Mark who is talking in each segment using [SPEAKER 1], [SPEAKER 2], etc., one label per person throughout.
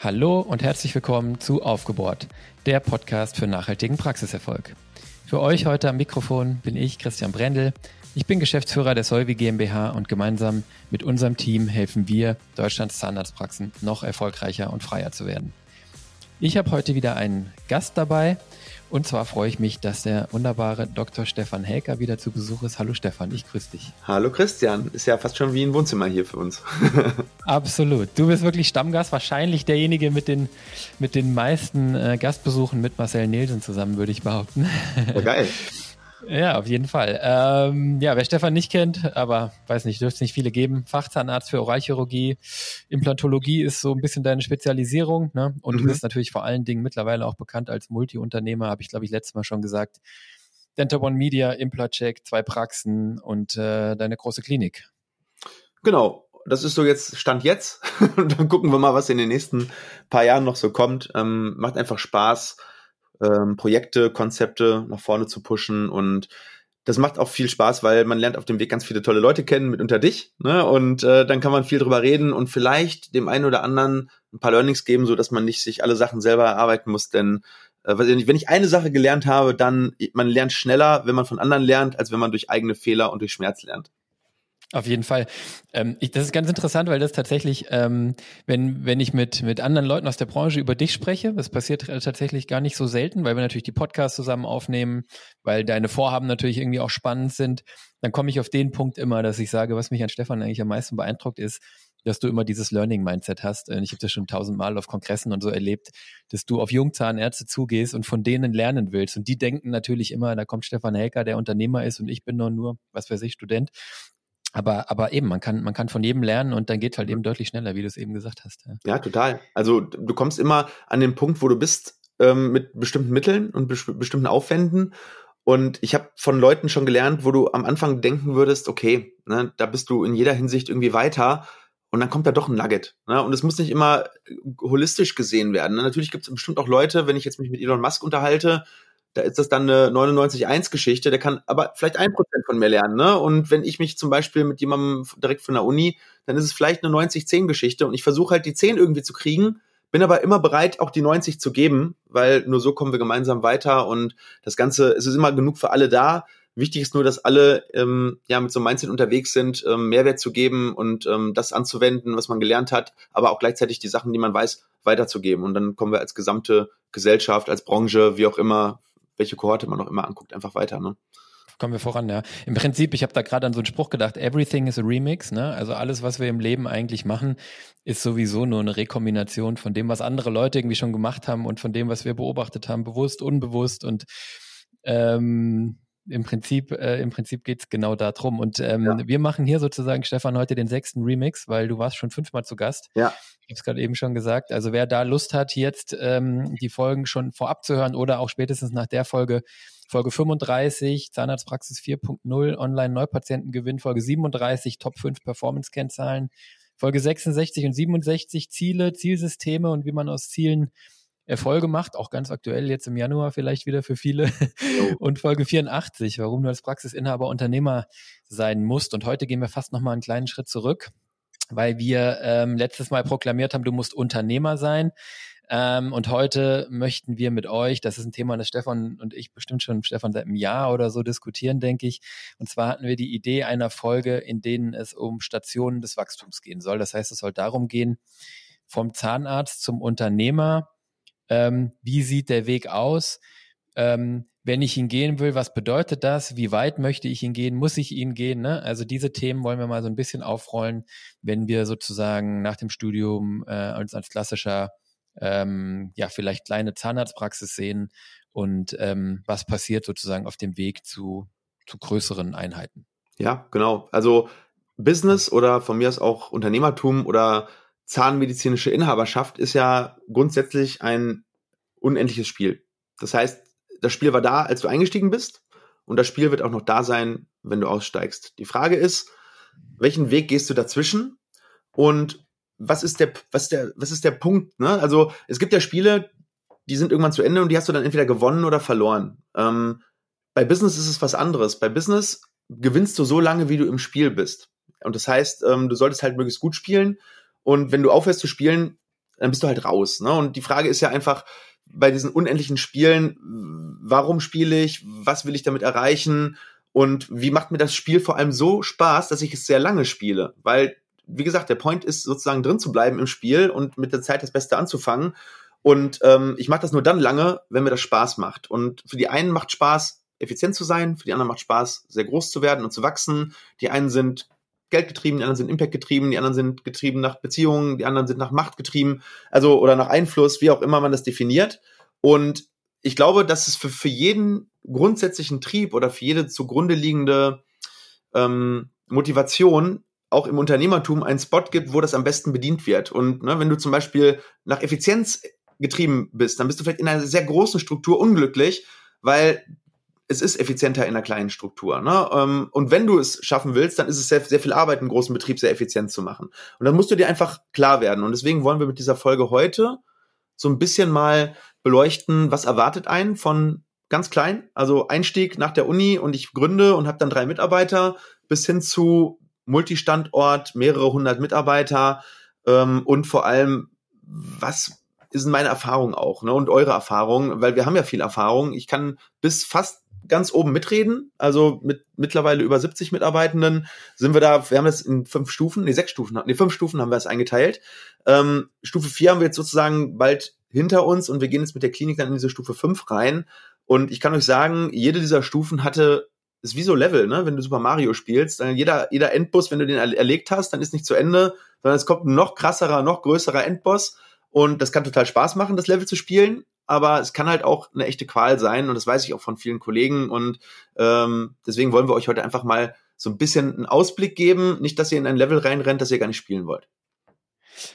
[SPEAKER 1] Hallo und herzlich willkommen zu Aufgebohrt, der Podcast für nachhaltigen Praxiserfolg. Für euch heute am Mikrofon bin ich, Christian Brendel. Ich bin Geschäftsführer der Solvi GmbH und gemeinsam mit unserem Team helfen wir, Deutschlands Zahnarztpraxen noch erfolgreicher und freier zu werden. Ich habe heute wieder einen Gast dabei und zwar freue ich mich, dass der wunderbare Dr. Stefan Helker wieder zu Besuch ist. Hallo Stefan, ich grüße dich.
[SPEAKER 2] Hallo Christian, ist ja fast schon wie ein Wohnzimmer hier für uns.
[SPEAKER 1] Absolut. Du bist wirklich Stammgast, wahrscheinlich derjenige mit den, mit den meisten äh, Gastbesuchen mit Marcel Nielsen zusammen, würde ich behaupten.
[SPEAKER 2] Ja, geil.
[SPEAKER 1] Ja, auf jeden Fall. Ähm, ja, wer Stefan nicht kennt, aber weiß nicht, dürfte es nicht viele geben. Fachzahnarzt für Oralchirurgie, Implantologie ist so ein bisschen deine Spezialisierung. Ne? Und mhm. du bist natürlich vor allen Dingen mittlerweile auch bekannt als Multiunternehmer, habe ich glaube ich letztes Mal schon gesagt. Dental One Media, Implacheck, zwei Praxen und äh, deine große Klinik.
[SPEAKER 2] Genau, das ist so jetzt Stand jetzt. und dann gucken wir mal, was in den nächsten paar Jahren noch so kommt. Ähm, macht einfach Spaß ähm, Projekte, Konzepte nach vorne zu pushen und das macht auch viel Spaß, weil man lernt auf dem Weg ganz viele tolle Leute kennen, mitunter dich, ne? Und äh, dann kann man viel drüber reden und vielleicht dem einen oder anderen ein paar Learnings geben, so dass man nicht sich alle Sachen selber erarbeiten muss. Denn äh, wenn ich eine Sache gelernt habe, dann man lernt schneller, wenn man von anderen lernt, als wenn man durch eigene Fehler und durch Schmerz lernt.
[SPEAKER 1] Auf jeden Fall. Ähm, ich, das ist ganz interessant, weil das tatsächlich, ähm, wenn, wenn ich mit, mit anderen Leuten aus der Branche über dich spreche, das passiert tatsächlich gar nicht so selten, weil wir natürlich die Podcasts zusammen aufnehmen, weil deine Vorhaben natürlich irgendwie auch spannend sind, dann komme ich auf den Punkt immer, dass ich sage, was mich an Stefan eigentlich am meisten beeindruckt ist, dass du immer dieses Learning-Mindset hast. Ich habe das schon tausendmal auf Kongressen und so erlebt, dass du auf Jungzahnärzte zugehst und von denen lernen willst. Und die denken natürlich immer, da kommt Stefan Helker, der Unternehmer ist und ich bin nur, nur was weiß ich, Student. Aber, aber eben, man kann, man kann von jedem lernen und dann geht halt eben deutlich schneller, wie du es eben gesagt hast.
[SPEAKER 2] Ja. ja, total. Also du kommst immer an den Punkt, wo du bist ähm, mit bestimmten Mitteln und be bestimmten Aufwänden. Und ich habe von Leuten schon gelernt, wo du am Anfang denken würdest, okay, ne, da bist du in jeder Hinsicht irgendwie weiter. Und dann kommt da doch ein Nugget. Ne? Und es muss nicht immer holistisch gesehen werden. Ne? Natürlich gibt es bestimmt auch Leute, wenn ich jetzt mich mit Elon Musk unterhalte, da ist das dann eine 99-1-Geschichte, der kann aber vielleicht ein Prozent von mir lernen. Ne? Und wenn ich mich zum Beispiel mit jemandem direkt von der Uni, dann ist es vielleicht eine 90-10-Geschichte und ich versuche halt die 10 irgendwie zu kriegen, bin aber immer bereit, auch die 90 zu geben, weil nur so kommen wir gemeinsam weiter und das Ganze, es ist immer genug für alle da. Wichtig ist nur, dass alle ähm, ja mit so einem Mindset unterwegs sind, ähm, Mehrwert zu geben und ähm, das anzuwenden, was man gelernt hat, aber auch gleichzeitig die Sachen, die man weiß, weiterzugeben. Und dann kommen wir als gesamte Gesellschaft, als Branche, wie auch immer, welche Kohorte man auch immer anguckt, einfach weiter. Ne?
[SPEAKER 1] Kommen wir voran, ja. Im Prinzip, ich habe da gerade an so einen Spruch gedacht, everything is a remix, ne? Also alles, was wir im Leben eigentlich machen, ist sowieso nur eine Rekombination von dem, was andere Leute irgendwie schon gemacht haben und von dem, was wir beobachtet haben, bewusst, unbewusst und ähm, im Prinzip, äh, im Prinzip geht's genau darum. Und ähm, ja. wir machen hier sozusagen, Stefan, heute den sechsten Remix, weil du warst schon fünfmal zu Gast.
[SPEAKER 2] Ja.
[SPEAKER 1] Ich habe es gerade eben schon gesagt. Also wer da Lust hat, jetzt ähm, die Folgen schon vorab zu hören oder auch spätestens nach der Folge, Folge 35, Zahnarztpraxis 4.0, Online-Neupatientengewinn, Folge 37, Top 5 Performance-Kennzahlen, Folge 66 und 67, Ziele, Zielsysteme und wie man aus Zielen Erfolge macht, auch ganz aktuell jetzt im Januar vielleicht wieder für viele. Und Folge 84, warum du als Praxisinhaber Unternehmer sein musst. Und heute gehen wir fast nochmal einen kleinen Schritt zurück weil wir ähm, letztes Mal proklamiert haben, du musst Unternehmer sein. Ähm, und heute möchten wir mit euch, das ist ein Thema, das Stefan und ich bestimmt schon, Stefan, seit einem Jahr oder so diskutieren, denke ich. Und zwar hatten wir die Idee einer Folge, in denen es um Stationen des Wachstums gehen soll. Das heißt, es soll darum gehen, vom Zahnarzt zum Unternehmer. Ähm, wie sieht der Weg aus? Ähm, wenn ich ihn gehen will, was bedeutet das? Wie weit möchte ich ihn gehen? Muss ich ihn gehen? Ne? Also diese Themen wollen wir mal so ein bisschen aufrollen, wenn wir sozusagen nach dem Studium äh, uns als klassischer, ähm, ja, vielleicht kleine Zahnarztpraxis sehen und ähm, was passiert sozusagen auf dem Weg zu, zu größeren Einheiten.
[SPEAKER 2] Ja, genau. Also Business oder von mir aus auch Unternehmertum oder zahnmedizinische Inhaberschaft ist ja grundsätzlich ein unendliches Spiel. Das heißt, das Spiel war da, als du eingestiegen bist und das Spiel wird auch noch da sein, wenn du aussteigst. Die Frage ist, welchen Weg gehst du dazwischen und was ist der, was der, was ist der Punkt? Ne? Also es gibt ja Spiele, die sind irgendwann zu Ende und die hast du dann entweder gewonnen oder verloren. Ähm, bei Business ist es was anderes. Bei Business gewinnst du so lange, wie du im Spiel bist. Und das heißt, ähm, du solltest halt möglichst gut spielen. Und wenn du aufhörst zu spielen, dann bist du halt raus. Ne? Und die Frage ist ja einfach bei diesen unendlichen Spielen, warum spiele ich, was will ich damit erreichen und wie macht mir das Spiel vor allem so Spaß, dass ich es sehr lange spiele? Weil, wie gesagt, der Point ist sozusagen drin zu bleiben im Spiel und mit der Zeit das Beste anzufangen. Und ähm, ich mache das nur dann lange, wenn mir das Spaß macht. Und für die einen macht Spaß, effizient zu sein, für die anderen macht Spaß, sehr groß zu werden und zu wachsen. Die einen sind geldgetrieben, die anderen sind Impact getrieben, die anderen sind getrieben nach Beziehungen, die anderen sind nach Macht getrieben, also oder nach Einfluss, wie auch immer man das definiert. Und ich glaube, dass es für, für jeden grundsätzlichen Trieb oder für jede zugrunde liegende ähm, Motivation auch im Unternehmertum einen Spot gibt, wo das am besten bedient wird. Und ne, wenn du zum Beispiel nach Effizienz getrieben bist, dann bist du vielleicht in einer sehr großen Struktur unglücklich, weil es ist effizienter in einer kleinen Struktur. Ne? Ähm, und wenn du es schaffen willst, dann ist es sehr, sehr viel Arbeit, einen großen Betrieb sehr effizient zu machen. Und dann musst du dir einfach klar werden. Und deswegen wollen wir mit dieser Folge heute so ein bisschen mal beleuchten, was erwartet einen von ganz klein, also Einstieg nach der Uni und ich gründe und habe dann drei Mitarbeiter, bis hin zu Multistandort, mehrere hundert Mitarbeiter ähm, und vor allem, was ist meine Erfahrung auch ne, und eure Erfahrung, weil wir haben ja viel Erfahrung. Ich kann bis fast ganz oben mitreden. Also mit mittlerweile über 70 Mitarbeitenden sind wir da, wir haben das in fünf Stufen, nee, sechs Stufen, nee, fünf Stufen haben wir es eingeteilt. Ähm, Stufe vier haben wir jetzt sozusagen bald hinter uns und wir gehen jetzt mit der Klinik dann in diese Stufe fünf rein. Und ich kann euch sagen, jede dieser Stufen hatte ist wie so Level, ne? Wenn du Super Mario spielst, dann jeder, jeder Endboss, wenn du den erlegt hast, dann ist nicht zu Ende, sondern es kommt ein noch krasserer, noch größerer Endboss. Und das kann total Spaß machen, das Level zu spielen aber es kann halt auch eine echte Qual sein und das weiß ich auch von vielen Kollegen und ähm, deswegen wollen wir euch heute einfach mal so ein bisschen einen Ausblick geben, nicht, dass ihr in ein Level reinrennt, das ihr gar nicht spielen wollt.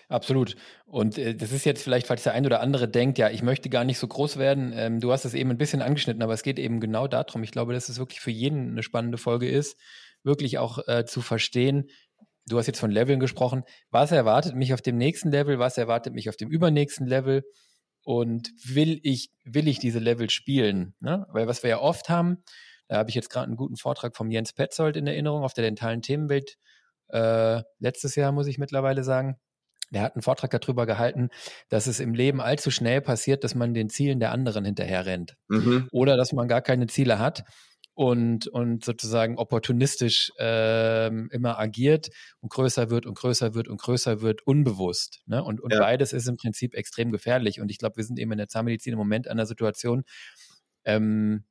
[SPEAKER 1] Absolut. Und äh, das ist jetzt vielleicht, falls der ein oder andere denkt, ja, ich möchte gar nicht so groß werden. Ähm, du hast es eben ein bisschen angeschnitten, aber es geht eben genau darum. Ich glaube, dass es wirklich für jeden eine spannende Folge ist, wirklich auch äh, zu verstehen. Du hast jetzt von Leveln gesprochen. Was erwartet mich auf dem nächsten Level? Was erwartet mich auf dem übernächsten Level? Und will ich, will ich diese Level spielen? Ne? Weil was wir ja oft haben, da habe ich jetzt gerade einen guten Vortrag vom Jens Petzold in Erinnerung auf der dentalen Themenwelt, äh, letztes Jahr muss ich mittlerweile sagen. Der hat einen Vortrag darüber gehalten, dass es im Leben allzu schnell passiert, dass man den Zielen der anderen hinterher rennt. Mhm. Oder dass man gar keine Ziele hat und, und sozusagen opportunistisch ähm, immer agiert und größer wird und größer wird und größer wird, unbewusst. Ne? Und, und ja. beides ist im Prinzip extrem gefährlich. Und ich glaube, wir sind eben in der Zahnmedizin im Moment an der Situation, ähm,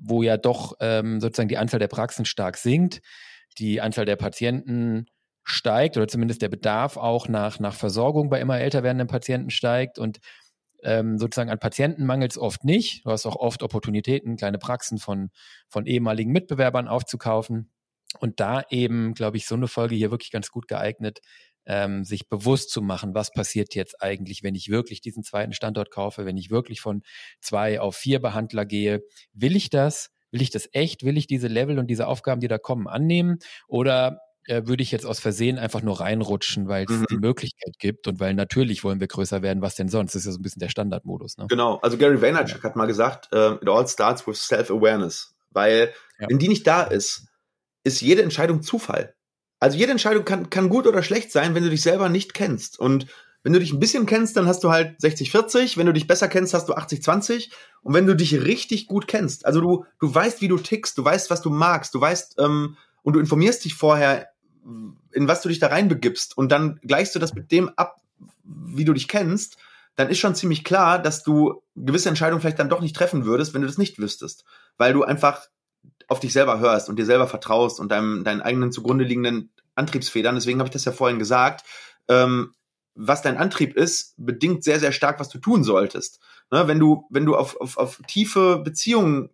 [SPEAKER 1] wo ja doch ähm, sozusagen die Anzahl der Praxen stark sinkt, die Anzahl der Patienten steigt oder zumindest der Bedarf auch nach, nach Versorgung bei immer älter werdenden Patienten steigt und ähm, sozusagen an Patienten mangelt es oft nicht. Du hast auch oft Opportunitäten, kleine Praxen von, von ehemaligen Mitbewerbern aufzukaufen. Und da eben, glaube ich, so eine Folge hier wirklich ganz gut geeignet, ähm, sich bewusst zu machen, was passiert jetzt eigentlich, wenn ich wirklich diesen zweiten Standort kaufe, wenn ich wirklich von zwei auf vier Behandler gehe. Will ich das? Will ich das echt? Will ich diese Level und diese Aufgaben, die da kommen, annehmen? Oder äh, würde ich jetzt aus Versehen einfach nur reinrutschen, weil es mhm. die Möglichkeit gibt und weil natürlich wollen wir größer werden, was denn sonst? Das ist ja so ein bisschen der Standardmodus. Ne?
[SPEAKER 2] Genau, also Gary Vaynerchuk ja. hat mal gesagt, uh, it all starts with self-awareness, weil ja. wenn die nicht da ist, ist jede Entscheidung Zufall. Also jede Entscheidung kann, kann gut oder schlecht sein, wenn du dich selber nicht kennst. Und wenn du dich ein bisschen kennst, dann hast du halt 60-40. Wenn du dich besser kennst, hast du 80-20. Und wenn du dich richtig gut kennst, also du, du weißt, wie du tickst, du weißt, was du magst, du weißt, ähm, und du informierst dich vorher, in was du dich da reinbegibst und dann gleichst du das mit dem ab, wie du dich kennst, dann ist schon ziemlich klar, dass du gewisse Entscheidungen vielleicht dann doch nicht treffen würdest, wenn du das nicht wüsstest, weil du einfach auf dich selber hörst und dir selber vertraust und deinem, deinen eigenen zugrunde liegenden Antriebsfedern. Deswegen habe ich das ja vorhin gesagt. Ähm, was dein Antrieb ist, bedingt sehr, sehr stark, was du tun solltest. Ne, wenn du, wenn du auf, auf, auf tiefe Beziehungen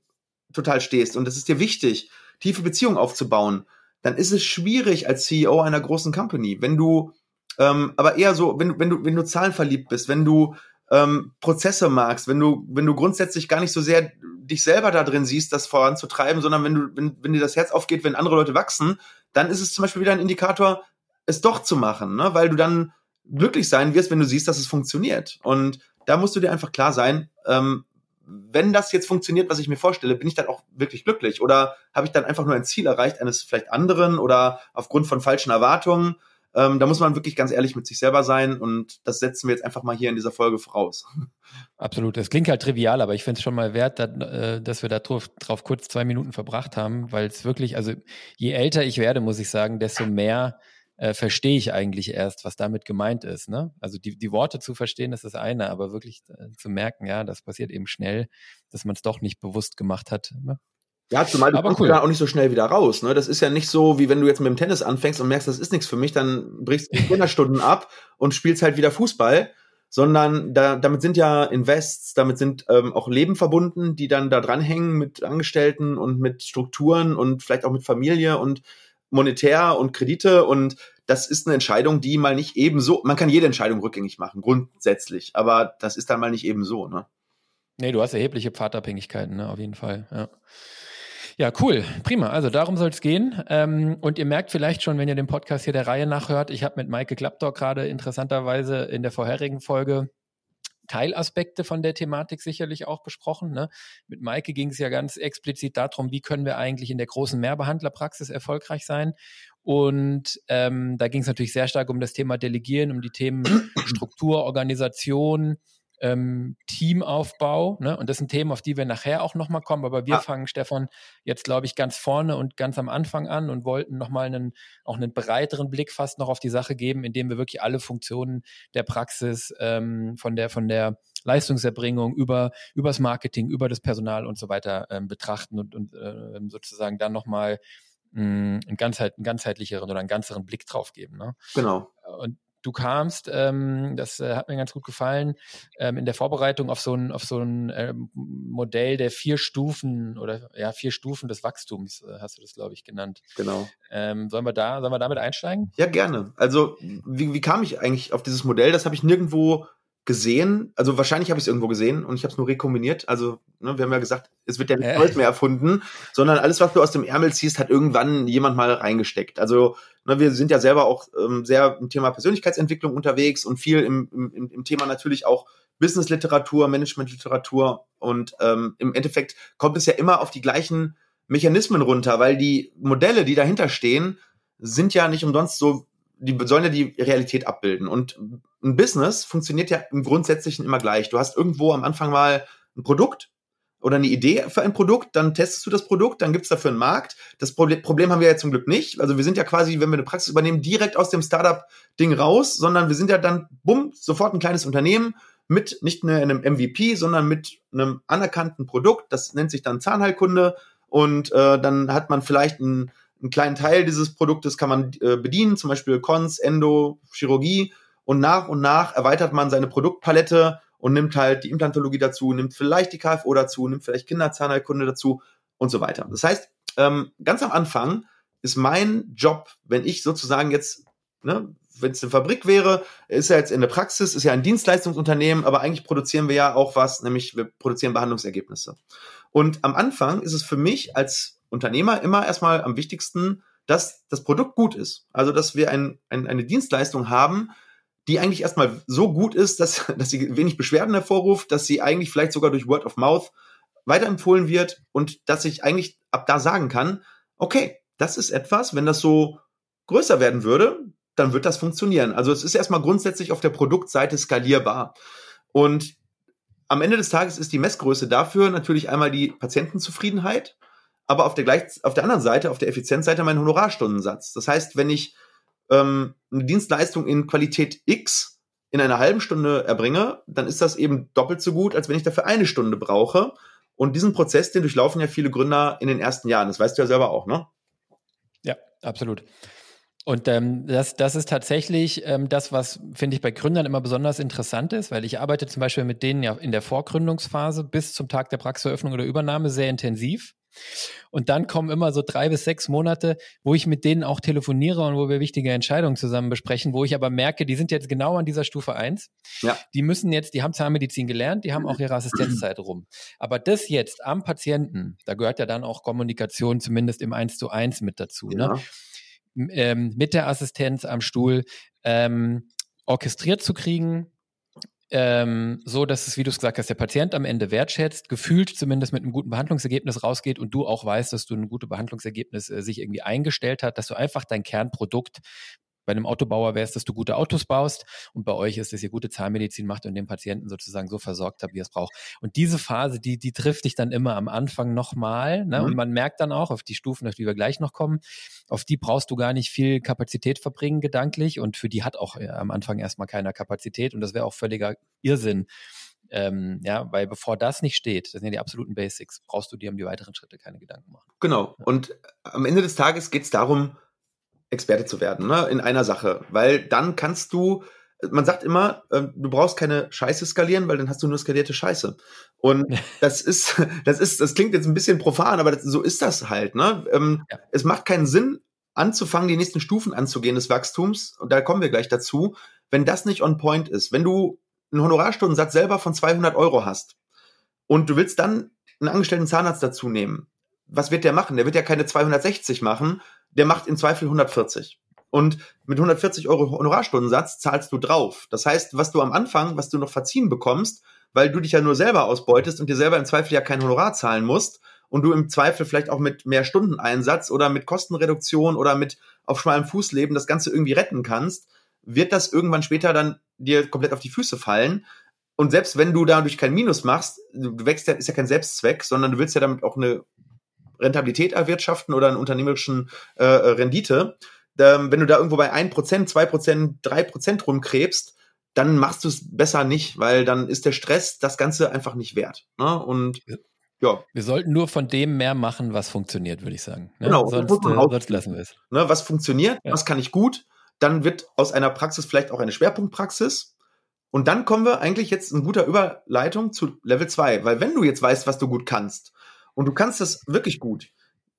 [SPEAKER 2] total stehst und das ist dir wichtig, tiefe Beziehungen aufzubauen, dann ist es schwierig als CEO einer großen Company. Wenn du, ähm, aber eher so, wenn, wenn du, wenn du zahlenverliebt bist, wenn du ähm, Prozesse magst, wenn du, wenn du grundsätzlich gar nicht so sehr dich selber da drin siehst, das voranzutreiben, sondern wenn du, wenn, wenn dir das Herz aufgeht, wenn andere Leute wachsen, dann ist es zum Beispiel wieder ein Indikator, es doch zu machen, ne? weil du dann glücklich sein wirst, wenn du siehst, dass es funktioniert. Und da musst du dir einfach klar sein, ähm, wenn das jetzt funktioniert, was ich mir vorstelle, bin ich dann auch wirklich glücklich? Oder habe ich dann einfach nur ein Ziel erreicht eines vielleicht anderen oder aufgrund von falschen Erwartungen? Ähm, da muss man wirklich ganz ehrlich mit sich selber sein und das setzen wir jetzt einfach mal hier in dieser Folge voraus.
[SPEAKER 1] Absolut. Das klingt halt trivial, aber ich finde es schon mal wert, dass, äh, dass wir da drauf, drauf kurz zwei Minuten verbracht haben, weil es wirklich, also je älter ich werde, muss ich sagen, desto mehr äh, verstehe ich eigentlich erst, was damit gemeint ist. Ne? Also die, die Worte zu verstehen, ist das eine, aber wirklich äh, zu merken, ja, das passiert eben schnell, dass man es doch nicht bewusst gemacht hat. Ne?
[SPEAKER 2] Ja, zumal du kommst cool. da auch nicht so schnell wieder raus. Ne? Das ist ja nicht so, wie wenn du jetzt mit dem Tennis anfängst und merkst, das ist nichts für mich, dann brichst du 100 Stunden ab und spielst halt wieder Fußball. Sondern da, damit sind ja Invests, damit sind ähm, auch Leben verbunden, die dann da dranhängen mit Angestellten und mit Strukturen und vielleicht auch mit Familie und monetär und Kredite und das ist eine Entscheidung, die mal nicht eben so, man kann jede Entscheidung rückgängig machen, grundsätzlich, aber das ist dann mal nicht eben so, ne?
[SPEAKER 1] Nee, du hast erhebliche Pfadabhängigkeiten, ne, auf jeden Fall, ja. Ja, cool, prima. Also darum soll es gehen. Ähm, und ihr merkt vielleicht schon, wenn ihr den Podcast hier der Reihe nachhört, ich habe mit Maike Klappdorf gerade interessanterweise in der vorherigen Folge Teilaspekte von der Thematik sicherlich auch besprochen. Ne? Mit Maike ging es ja ganz explizit darum, wie können wir eigentlich in der großen Mehrbehandlerpraxis erfolgreich sein. Und ähm, da ging es natürlich sehr stark um das Thema Delegieren, um die Themen Struktur, Organisation, ähm, Teamaufbau. Ne? Und das sind Themen, auf die wir nachher auch nochmal kommen. Aber wir ah. fangen, Stefan, jetzt, glaube ich, ganz vorne und ganz am Anfang an und wollten nochmal einen, auch einen breiteren Blick fast noch auf die Sache geben, indem wir wirklich alle Funktionen der Praxis ähm, von der, von der Leistungserbringung über übers Marketing, über das Personal und so weiter ähm, betrachten und, und äh, sozusagen dann nochmal mm, einen, ganzheit, einen ganzheitlicheren oder einen ganzeren Blick drauf geben. Ne?
[SPEAKER 2] Genau.
[SPEAKER 1] Und du kamst, ähm, das äh, hat mir ganz gut gefallen, ähm, in der Vorbereitung auf so ein, auf so ein ähm, Modell der vier Stufen oder ja, vier Stufen des Wachstums, äh, hast du das, glaube ich, genannt.
[SPEAKER 2] Genau.
[SPEAKER 1] Ähm, sollen wir da, sollen wir damit einsteigen?
[SPEAKER 2] Ja, gerne. Also, wie, wie kam ich eigentlich auf dieses Modell? Das habe ich nirgendwo gesehen. Also wahrscheinlich habe ich es irgendwo gesehen und ich habe es nur rekombiniert. Also ne, wir haben ja gesagt, es wird ja nicht äh. mehr erfunden, sondern alles, was du aus dem Ärmel ziehst, hat irgendwann jemand mal reingesteckt. Also ne, wir sind ja selber auch ähm, sehr im Thema Persönlichkeitsentwicklung unterwegs und viel im, im, im Thema natürlich auch Business-Literatur, Management-Literatur und ähm, im Endeffekt kommt es ja immer auf die gleichen Mechanismen runter, weil die Modelle, die dahinter stehen, sind ja nicht umsonst so die sollen ja die Realität abbilden. Und ein Business funktioniert ja im Grundsätzlichen immer gleich. Du hast irgendwo am Anfang mal ein Produkt oder eine Idee für ein Produkt, dann testest du das Produkt, dann gibt's dafür einen Markt. Das Problem haben wir ja zum Glück nicht. Also wir sind ja quasi, wenn wir eine Praxis übernehmen, direkt aus dem Startup-Ding raus, sondern wir sind ja dann, bumm, sofort ein kleines Unternehmen mit nicht nur einem MVP, sondern mit einem anerkannten Produkt. Das nennt sich dann Zahnheilkunde. Und äh, dann hat man vielleicht ein einen kleinen Teil dieses Produktes kann man äh, bedienen, zum Beispiel Cons, Endo, Chirurgie. Und nach und nach erweitert man seine Produktpalette und nimmt halt die Implantologie dazu, nimmt vielleicht die KFO dazu, nimmt vielleicht Kinderzahnheilkunde dazu und so weiter. Das heißt, ähm, ganz am Anfang ist mein Job, wenn ich sozusagen jetzt, ne, wenn es eine Fabrik wäre, ist ja jetzt in der Praxis, ist ja ein Dienstleistungsunternehmen, aber eigentlich produzieren wir ja auch was, nämlich wir produzieren Behandlungsergebnisse. Und am Anfang ist es für mich als Unternehmer immer erstmal am wichtigsten, dass das Produkt gut ist. Also, dass wir ein, ein, eine Dienstleistung haben, die eigentlich erstmal so gut ist, dass, dass sie wenig Beschwerden hervorruft, dass sie eigentlich vielleicht sogar durch Word of Mouth weiterempfohlen wird und dass ich eigentlich ab da sagen kann, okay, das ist etwas, wenn das so größer werden würde, dann wird das funktionieren. Also es ist erstmal grundsätzlich auf der Produktseite skalierbar. Und am Ende des Tages ist die Messgröße dafür natürlich einmal die Patientenzufriedenheit aber auf der, gleich, auf der anderen Seite, auf der Effizienzseite, mein Honorarstundensatz. Das heißt, wenn ich ähm, eine Dienstleistung in Qualität X in einer halben Stunde erbringe, dann ist das eben doppelt so gut, als wenn ich dafür eine Stunde brauche. Und diesen Prozess, den durchlaufen ja viele Gründer in den ersten Jahren. Das weißt du ja selber auch, ne?
[SPEAKER 1] Ja, absolut. Und ähm, das, das ist tatsächlich ähm, das, was, finde ich, bei Gründern immer besonders interessant ist, weil ich arbeite zum Beispiel mit denen ja in der Vorgründungsphase bis zum Tag der Praxiseröffnung oder Übernahme sehr intensiv. Und dann kommen immer so drei bis sechs Monate, wo ich mit denen auch telefoniere und wo wir wichtige Entscheidungen zusammen besprechen, wo ich aber merke, die sind jetzt genau an dieser Stufe eins. Ja. Die müssen jetzt, die haben Zahnmedizin gelernt, die haben auch ihre Assistenzzeit rum. Aber das jetzt am Patienten, da gehört ja dann auch Kommunikation zumindest im Eins zu eins mit dazu, ne? ja. ne? Ähm, mit der Assistenz am Stuhl ähm, orchestriert zu kriegen, ähm, so, dass es, wie du es gesagt hast, der Patient am Ende wertschätzt, gefühlt zumindest mit einem guten Behandlungsergebnis rausgeht und du auch weißt, dass du ein gutes Behandlungsergebnis äh, sich irgendwie eingestellt hat, dass du einfach dein Kernprodukt bei einem Autobauer wäre es, dass du gute Autos baust und bei euch ist, dass ihr gute Zahnmedizin macht und den Patienten sozusagen so versorgt habt, wie er es braucht. Und diese Phase, die, die trifft dich dann immer am Anfang nochmal. Ne? Mhm. Und man merkt dann auch auf die Stufen, auf die wir gleich noch kommen, auf die brauchst du gar nicht viel Kapazität verbringen gedanklich und für die hat auch äh, am Anfang erstmal keiner Kapazität und das wäre auch völliger Irrsinn. Ähm, ja, weil bevor das nicht steht, das sind ja die absoluten Basics, brauchst du dir um die weiteren Schritte keine Gedanken machen.
[SPEAKER 2] Genau. Und am Ende des Tages geht es darum, Experte zu werden, ne, in einer Sache, weil dann kannst du, man sagt immer, äh, du brauchst keine Scheiße skalieren, weil dann hast du nur skalierte Scheiße. Und das ist, das ist, das klingt jetzt ein bisschen profan, aber das, so ist das halt, ne? Ähm, ja. Es macht keinen Sinn, anzufangen, die nächsten Stufen anzugehen des Wachstums, und da kommen wir gleich dazu, wenn das nicht on point ist. Wenn du einen Honorarstundensatz selber von 200 Euro hast und du willst dann einen angestellten Zahnarzt dazu nehmen, was wird der machen? Der wird ja keine 260 machen, der macht im Zweifel 140. Und mit 140 Euro Honorarstundensatz zahlst du drauf. Das heißt, was du am Anfang, was du noch verziehen bekommst, weil du dich ja nur selber ausbeutest und dir selber im Zweifel ja kein Honorar zahlen musst und du im Zweifel vielleicht auch mit mehr Stundeneinsatz oder mit Kostenreduktion oder mit auf schmalem Fuß leben das Ganze irgendwie retten kannst, wird das irgendwann später dann dir komplett auf die Füße fallen. Und selbst wenn du dadurch kein Minus machst, du wächst ja, ist ja kein Selbstzweck, sondern du willst ja damit auch eine Rentabilität erwirtschaften oder einen unternehmerischen äh, Rendite. Ähm, wenn du da irgendwo bei 1%, 2%, 3% rumkrebst, dann machst du es besser nicht, weil dann ist der Stress das Ganze einfach nicht wert. Ne? Und
[SPEAKER 1] ja. Wir sollten nur von dem mehr machen, was funktioniert, würde ich sagen. Ne? Genau, sonst, äh,
[SPEAKER 2] sonst lassen wir es. Ne, was funktioniert, ja. was kann ich gut, dann wird aus einer Praxis vielleicht auch eine Schwerpunktpraxis. Und dann kommen wir eigentlich jetzt in guter Überleitung zu Level 2, weil wenn du jetzt weißt, was du gut kannst und du kannst das wirklich gut.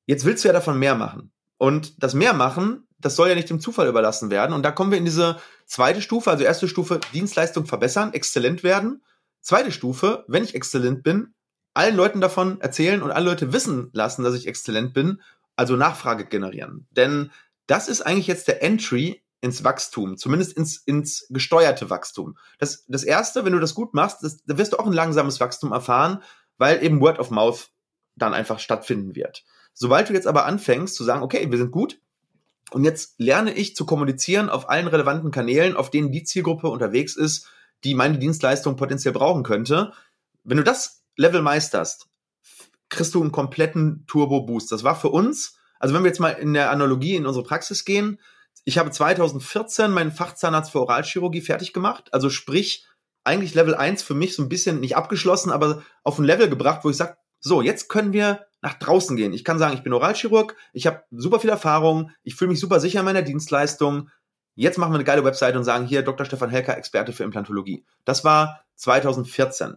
[SPEAKER 2] Jetzt willst du ja davon mehr machen. Und das mehr machen, das soll ja nicht dem Zufall überlassen werden. Und da kommen wir in diese zweite Stufe, also erste Stufe, Dienstleistung verbessern, exzellent werden. Zweite Stufe, wenn ich exzellent bin, allen Leuten davon erzählen und alle Leute wissen lassen, dass ich exzellent bin, also Nachfrage generieren. Denn das ist eigentlich jetzt der Entry ins Wachstum, zumindest ins, ins gesteuerte Wachstum. Das, das erste, wenn du das gut machst, das, da wirst du auch ein langsames Wachstum erfahren, weil eben Word of Mouth dann einfach stattfinden wird. Sobald du jetzt aber anfängst zu sagen, okay, wir sind gut und jetzt lerne ich zu kommunizieren auf allen relevanten Kanälen, auf denen die Zielgruppe unterwegs ist, die meine Dienstleistung potenziell brauchen könnte. Wenn du das Level meisterst, kriegst du einen kompletten Turbo-Boost. Das war für uns, also wenn wir jetzt mal in der Analogie in unsere Praxis gehen, ich habe 2014 meinen Fachzahnarzt für Oralchirurgie fertig gemacht, also sprich eigentlich Level 1 für mich so ein bisschen nicht abgeschlossen, aber auf ein Level gebracht, wo ich sage, so, jetzt können wir nach draußen gehen. Ich kann sagen, ich bin Oralchirurg, ich habe super viel Erfahrung, ich fühle mich super sicher in meiner Dienstleistung. Jetzt machen wir eine geile Webseite und sagen, hier Dr. Stefan Helker, Experte für Implantologie. Das war 2014.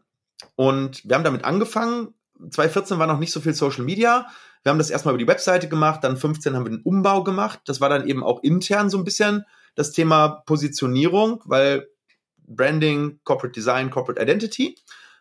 [SPEAKER 2] Und wir haben damit angefangen. 2014 war noch nicht so viel Social Media. Wir haben das erstmal über die Webseite gemacht, dann 15 haben wir den Umbau gemacht. Das war dann eben auch intern so ein bisschen das Thema Positionierung, weil Branding, Corporate Design, Corporate Identity.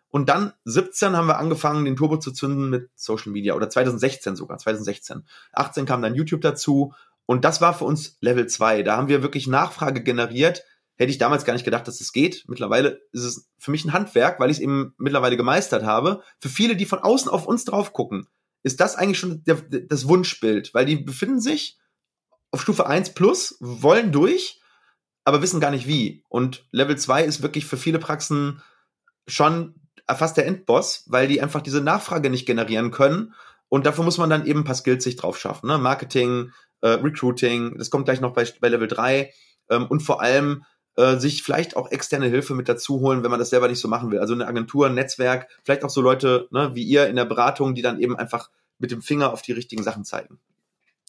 [SPEAKER 2] Und dann 17 haben wir angefangen, den Turbo zu zünden mit Social Media oder 2016 sogar, 2016. 18 kam dann YouTube dazu und das war für uns Level 2. Da haben wir wirklich Nachfrage generiert. Hätte ich damals gar nicht gedacht, dass es das geht. Mittlerweile ist es für mich ein Handwerk, weil ich es eben mittlerweile gemeistert habe. Für viele, die von außen auf uns drauf gucken, ist das eigentlich schon der, das Wunschbild, weil die befinden sich auf Stufe 1 plus, wollen durch, aber wissen gar nicht wie. Und Level 2 ist wirklich für viele Praxen schon fast der Endboss, weil die einfach diese Nachfrage nicht generieren können. Und dafür muss man dann eben ein paar Skills sich drauf schaffen. Ne? Marketing, äh, Recruiting, das kommt gleich noch bei, bei Level 3. Ähm, und vor allem äh, sich vielleicht auch externe Hilfe mit dazu holen, wenn man das selber nicht so machen will. Also eine Agentur, ein Netzwerk, vielleicht auch so Leute ne, wie ihr in der Beratung, die dann eben einfach mit dem Finger auf die richtigen Sachen zeigen.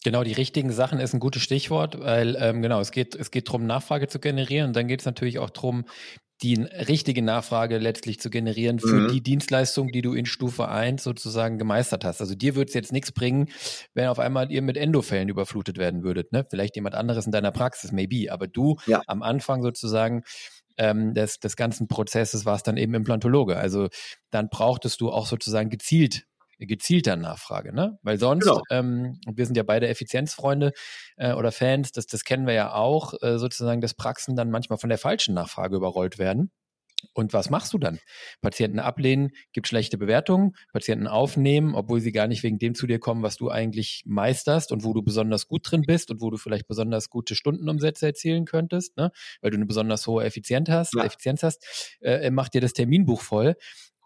[SPEAKER 1] Genau, die richtigen Sachen ist ein gutes Stichwort, weil ähm, genau, es geht, es geht darum, Nachfrage zu generieren und dann geht es natürlich auch darum, die richtige Nachfrage letztlich zu generieren für mhm. die Dienstleistung, die du in Stufe 1 sozusagen gemeistert hast. Also dir würde es jetzt nichts bringen, wenn auf einmal ihr mit Endofällen überflutet werden würdet. Ne? Vielleicht jemand anderes in deiner Praxis, maybe. Aber du ja. am Anfang sozusagen ähm, des, des ganzen Prozesses warst dann eben Implantologe. Also dann brauchtest du auch sozusagen gezielt gezielter Nachfrage, ne? Weil sonst, genau. ähm, wir sind ja beide Effizienzfreunde äh, oder Fans, das, das kennen wir ja auch, äh, sozusagen, dass Praxen dann manchmal von der falschen Nachfrage überrollt werden. Und was machst du dann? Patienten ablehnen, gibt schlechte Bewertungen, Patienten aufnehmen, obwohl sie gar nicht wegen dem zu dir kommen, was du eigentlich meisterst und wo du besonders gut drin bist und wo du vielleicht besonders gute Stundenumsätze erzielen könntest, ne? weil du eine besonders hohe Effizienz hast, ja. Effizienz hast, äh, macht dir das Terminbuch voll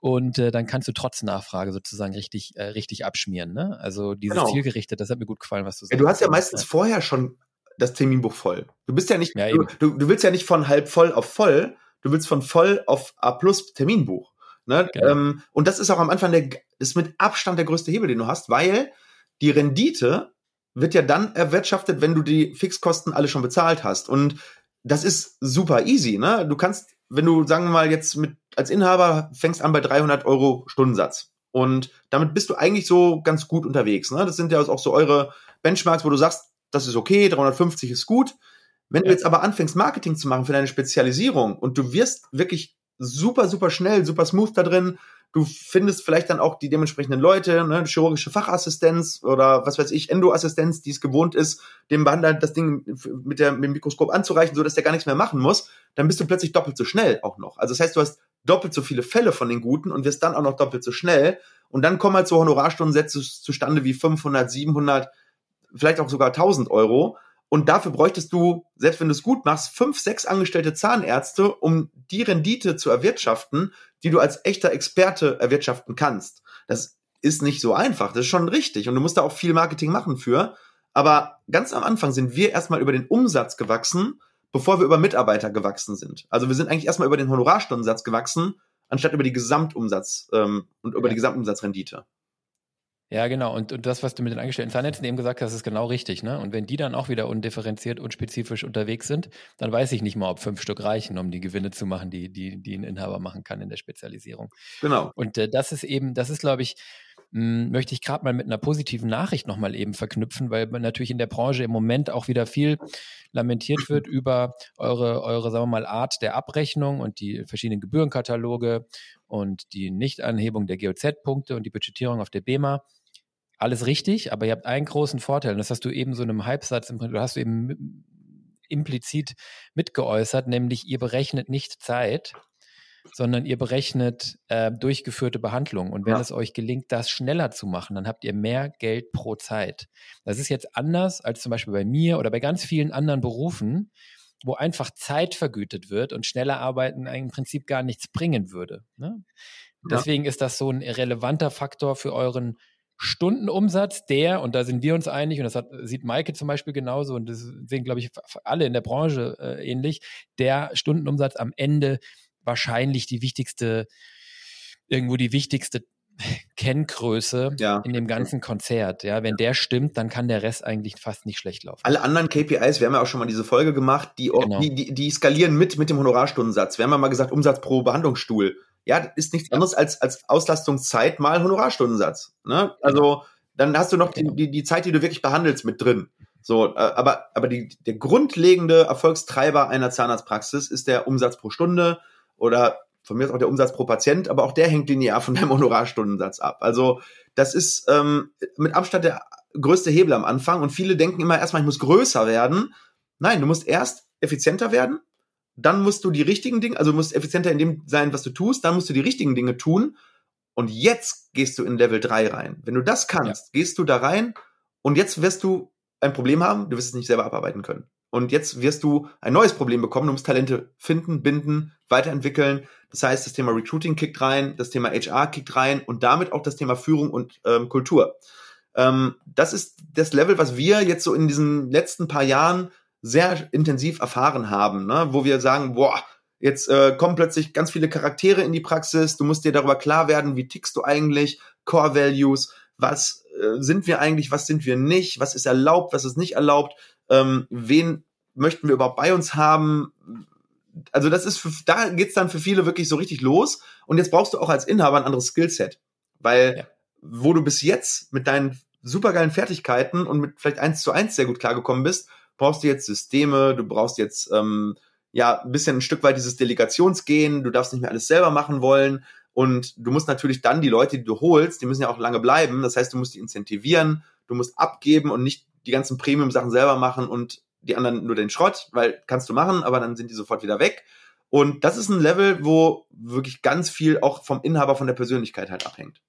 [SPEAKER 1] und äh, dann kannst du trotz Nachfrage sozusagen richtig, äh, richtig abschmieren. Ne? Also dieses genau. zielgerichtet, das hat mir gut gefallen, was du
[SPEAKER 2] sagst. Ja, du hast ja meistens ja. vorher schon das Terminbuch voll. Du bist ja nicht,
[SPEAKER 1] ja,
[SPEAKER 2] du, du, du willst ja nicht von halb voll auf voll, du willst von voll auf A plus Terminbuch. Ne? Genau. Ähm, und das ist auch am Anfang der, ist mit Abstand der größte Hebel, den du hast, weil die Rendite wird ja dann erwirtschaftet, wenn du die Fixkosten alle schon bezahlt hast. Und das ist super easy. Ne? Du kannst, wenn du, sagen wir mal, jetzt mit als Inhaber fängst an bei 300 Euro Stundensatz. Und damit bist du eigentlich so ganz gut unterwegs. Ne? Das sind ja auch so eure Benchmarks, wo du sagst, das ist okay, 350 ist gut. Wenn ja. du jetzt aber anfängst, Marketing zu machen für deine Spezialisierung und du wirst wirklich super, super schnell, super smooth da drin, du findest vielleicht dann auch die dementsprechenden Leute, ne, chirurgische Fachassistenz oder was weiß ich, Endoassistenz, die es gewohnt ist, dem Behandler das Ding mit, der, mit dem Mikroskop anzureichen, so dass der gar nichts mehr machen muss, dann bist du plötzlich doppelt so schnell auch noch. Also das heißt, du hast doppelt so viele Fälle von den Guten und wirst dann auch noch doppelt so schnell. Und dann kommen halt so Honorarstundensätze zustande wie 500, 700, vielleicht auch sogar 1000 Euro. Und dafür bräuchtest du, selbst wenn du es gut machst, fünf, sechs angestellte Zahnärzte, um die Rendite zu erwirtschaften, die du als echter Experte erwirtschaften kannst. Das ist nicht so einfach. Das ist schon richtig. Und du musst da auch viel Marketing machen für. Aber ganz am Anfang sind wir erstmal über den Umsatz gewachsen, bevor wir über Mitarbeiter gewachsen sind. Also wir sind eigentlich erstmal über den Honorarstundensatz gewachsen, anstatt über die Gesamtumsatz ähm, und über ja. die Gesamtumsatzrendite.
[SPEAKER 1] Ja, genau. Und, und das, was du mit den angestellten Zahnnetzen eben gesagt hast, ist genau richtig. Ne? Und wenn die dann auch wieder undifferenziert und spezifisch unterwegs sind, dann weiß ich nicht mal, ob fünf Stück reichen, um die Gewinne zu machen, die, die, die ein Inhaber machen kann in der Spezialisierung.
[SPEAKER 2] Genau.
[SPEAKER 1] Und äh, das ist eben, das ist, glaube ich, mh, hm, möchte ich gerade mal mit einer positiven Nachricht nochmal eben verknüpfen, weil man natürlich in der Branche im Moment auch wieder viel lamentiert wird über eure, eure, sagen wir mal, Art der Abrechnung und die verschiedenen Gebührenkataloge und die Nichtanhebung der GOZ-Punkte und die Budgetierung auf der BEMA alles richtig, aber ihr habt einen großen Vorteil, und das hast du eben so in einem Halbsatz, im Prinzip, hast du eben implizit mitgeäußert, nämlich ihr berechnet nicht Zeit, sondern ihr berechnet äh, durchgeführte Behandlung. Und wenn ja. es euch gelingt, das schneller zu machen, dann habt ihr mehr Geld pro Zeit. Das ist jetzt anders als zum Beispiel bei mir oder bei ganz vielen anderen Berufen, wo einfach Zeit vergütet wird und schneller arbeiten im Prinzip gar nichts bringen würde. Ne? Ja. Deswegen ist das so ein relevanter Faktor für euren Stundenumsatz, der, und da sind wir uns einig, und das hat, sieht Maike zum Beispiel genauso, und das sehen, glaube ich, alle in der Branche äh, ähnlich, der Stundenumsatz am Ende wahrscheinlich die wichtigste, irgendwo die wichtigste Kenngröße ja. in dem ganzen Konzert. Ja, wenn der stimmt, dann kann der Rest eigentlich fast nicht schlecht laufen.
[SPEAKER 2] Alle anderen KPIs, wir haben ja auch schon mal diese Folge gemacht, die, genau. die, die, die skalieren mit, mit dem Honorarstundensatz. Wir haben ja mal gesagt, Umsatz pro Behandlungsstuhl ja, das ist nichts anderes als, als Auslastungszeit mal Honorarstundensatz. Ne? Also dann hast du noch die, die, die Zeit, die du wirklich behandelst, mit drin. So, äh, aber, aber die, der grundlegende Erfolgstreiber einer Zahnarztpraxis ist der Umsatz pro Stunde oder von mir ist auch der Umsatz pro Patient, aber auch der hängt linear von deinem Honorarstundensatz ab. Also das ist ähm, mit Abstand der größte Hebel am Anfang und viele denken immer erstmal, ich muss größer werden. Nein, du musst erst effizienter werden dann musst du die richtigen Dinge, also du musst effizienter in dem sein, was du tust, dann musst du die richtigen Dinge tun und jetzt gehst du in Level 3 rein. Wenn du das kannst, ja. gehst du da rein und jetzt wirst du ein Problem haben, du wirst es nicht selber abarbeiten können. Und jetzt wirst du ein neues Problem bekommen, du musst Talente finden, binden, weiterentwickeln. Das heißt, das Thema Recruiting kickt rein, das Thema HR kickt rein und damit auch das Thema Führung und ähm, Kultur. Ähm, das ist das Level, was wir jetzt so in diesen letzten paar Jahren sehr intensiv erfahren haben, ne? wo wir sagen, boah, jetzt äh, kommen plötzlich ganz viele Charaktere in die Praxis, du musst dir darüber klar werden, wie tickst du eigentlich, Core Values, was äh, sind wir eigentlich, was sind wir nicht, was ist erlaubt, was ist nicht erlaubt, ähm, wen möchten wir überhaupt bei uns haben, also das ist, für, da geht's dann für viele wirklich so richtig los. Und jetzt brauchst du auch als Inhaber ein anderes Skillset. Weil, ja. wo du bis jetzt mit deinen supergeilen Fertigkeiten und mit vielleicht eins zu eins sehr gut klargekommen bist, brauchst du jetzt Systeme, du brauchst jetzt ähm, ja ein bisschen ein Stück weit dieses Delegationsgehen, du darfst nicht mehr alles selber machen wollen und du musst natürlich dann die Leute, die du holst, die müssen ja auch lange bleiben. Das heißt, du musst die incentivieren, du musst abgeben und nicht die ganzen Premium-Sachen selber machen und die anderen nur den Schrott, weil kannst du machen, aber dann sind die sofort wieder weg. Und das ist ein Level, wo wirklich ganz viel auch vom Inhaber, von der Persönlichkeit halt abhängt.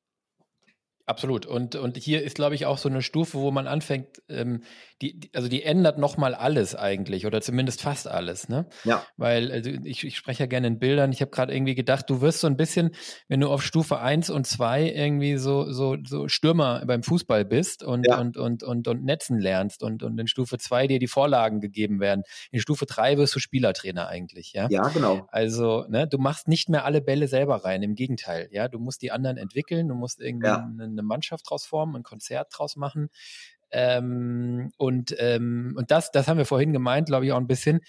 [SPEAKER 1] Absolut. Und, und hier ist, glaube ich, auch so eine Stufe, wo man anfängt, ähm, die, die, also die ändert nochmal alles eigentlich oder zumindest fast alles, ne?
[SPEAKER 2] Ja.
[SPEAKER 1] Weil also ich, ich spreche ja gerne in Bildern. Ich habe gerade irgendwie gedacht, du wirst so ein bisschen, wenn du auf Stufe eins und zwei irgendwie so, so, so Stürmer beim Fußball bist und, ja. und, und, und, und Netzen lernst und, und in Stufe zwei dir die Vorlagen gegeben werden. In Stufe drei wirst du Spielertrainer eigentlich, ja?
[SPEAKER 2] Ja, genau.
[SPEAKER 1] Also, ne, du machst nicht mehr alle Bälle selber rein, im Gegenteil, ja? Du musst die anderen entwickeln, du musst irgendwie ja. einen eine Mannschaft draus formen, ein Konzert draus machen. Ähm, und ähm, und das, das haben wir vorhin gemeint, glaube ich, auch ein bisschen.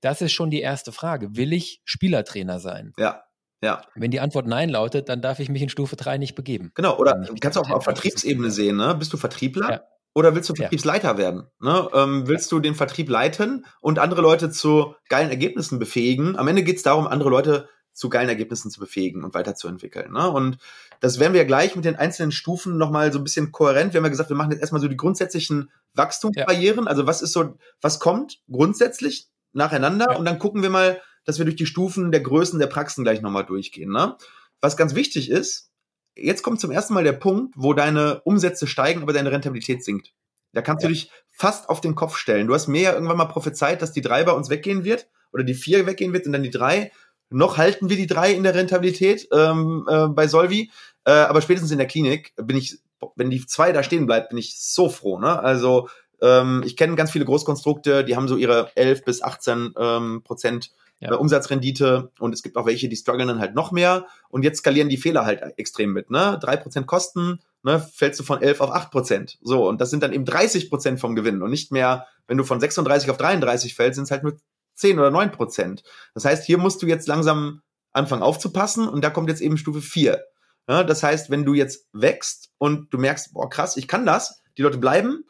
[SPEAKER 1] Das ist schon die erste Frage. Will ich Spielertrainer sein?
[SPEAKER 2] Ja. Ja.
[SPEAKER 1] Wenn die Antwort Nein lautet, dann darf ich mich in Stufe 3 nicht begeben.
[SPEAKER 2] Genau, oder kannst du auch auf Vertriebsebene sehen, ne? Bist du Vertriebler? Ja. Oder willst du Vertriebsleiter ja. werden? Ne? Ähm, willst ja. du den Vertrieb leiten und andere Leute zu geilen Ergebnissen befähigen? Am Ende geht es darum, andere Leute zu geilen Ergebnissen zu befähigen und weiterzuentwickeln. Ne? Und das werden wir gleich mit den einzelnen Stufen nochmal so ein bisschen kohärent. Wir haben ja gesagt, wir machen jetzt erstmal so die grundsätzlichen Wachstumsbarrieren. Ja. Also was ist so, was kommt grundsätzlich nacheinander? Ja. Und dann gucken wir mal, dass wir durch die Stufen der Größen der Praxen gleich nochmal durchgehen. Ne? Was ganz wichtig ist, jetzt kommt zum ersten Mal der Punkt, wo deine Umsätze steigen, aber deine Rentabilität sinkt. Da kannst ja. du dich fast auf den Kopf stellen. Du hast mir ja irgendwann mal prophezeit, dass die drei bei uns weggehen wird oder die vier weggehen wird und dann die drei. Noch halten wir die drei in der Rentabilität ähm, äh, bei Solvi, äh, aber spätestens in der Klinik bin ich, wenn die zwei da stehen bleibt, bin ich so froh. Ne? Also ähm, ich kenne ganz viele Großkonstrukte, die haben so ihre 11 bis 18 ähm, Prozent ja. äh, Umsatzrendite und es gibt auch welche, die strugglen dann halt noch mehr und jetzt skalieren die Fehler halt extrem mit. Ne? 3% Kosten, ne, fällst du von 11 auf 8%. So, und das sind dann eben 30% vom Gewinn und nicht mehr, wenn du von 36 auf 33 fällst, sind es halt nur 10 oder 9 Prozent. Das heißt, hier musst du jetzt langsam anfangen aufzupassen und da kommt jetzt eben Stufe 4. Ja, das heißt, wenn du jetzt wächst und du merkst, boah, krass, ich kann das, die Leute bleiben,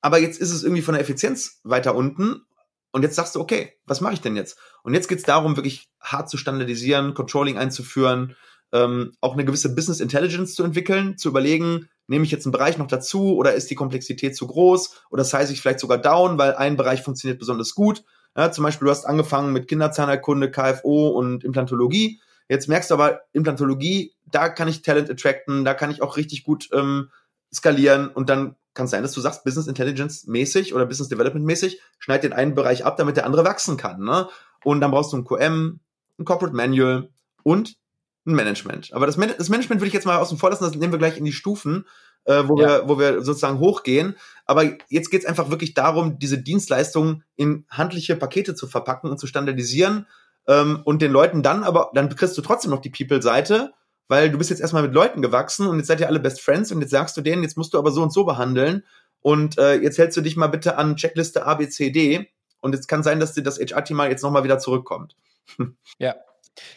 [SPEAKER 2] aber jetzt ist es irgendwie von der Effizienz weiter unten und jetzt sagst du, okay, was mache ich denn jetzt? Und jetzt geht es darum, wirklich hart zu standardisieren, Controlling einzuführen, ähm, auch eine gewisse Business Intelligence zu entwickeln, zu überlegen, nehme ich jetzt einen Bereich noch dazu oder ist die Komplexität zu groß oder size ich vielleicht sogar down, weil ein Bereich funktioniert besonders gut ja, zum Beispiel, du hast angefangen mit Kinderzahnheilkunde, KFO und Implantologie. Jetzt merkst du aber, Implantologie, da kann ich Talent attracten, da kann ich auch richtig gut ähm, skalieren und dann kann es sein, dass du sagst, Business Intelligence mäßig oder Business Development mäßig, schneid den einen Bereich ab, damit der andere wachsen kann. Ne? Und dann brauchst du ein QM, ein Corporate Manual und ein Management. Aber das, Man das Management würde ich jetzt mal außen vor lassen, das nehmen wir gleich in die Stufen äh, wo, ja. wir, wo wir sozusagen hochgehen. Aber jetzt geht es einfach wirklich darum, diese Dienstleistungen in handliche Pakete zu verpacken und zu standardisieren ähm, und den Leuten dann, aber dann kriegst du trotzdem noch die People-Seite, weil du bist jetzt erstmal mit Leuten gewachsen und jetzt seid ihr alle Best Friends und jetzt sagst du denen, jetzt musst du aber so und so behandeln und äh, jetzt hältst du dich mal bitte an Checkliste A, B, C, D und es kann sein, dass dir das HR-Team mal jetzt nochmal wieder zurückkommt.
[SPEAKER 1] Ja,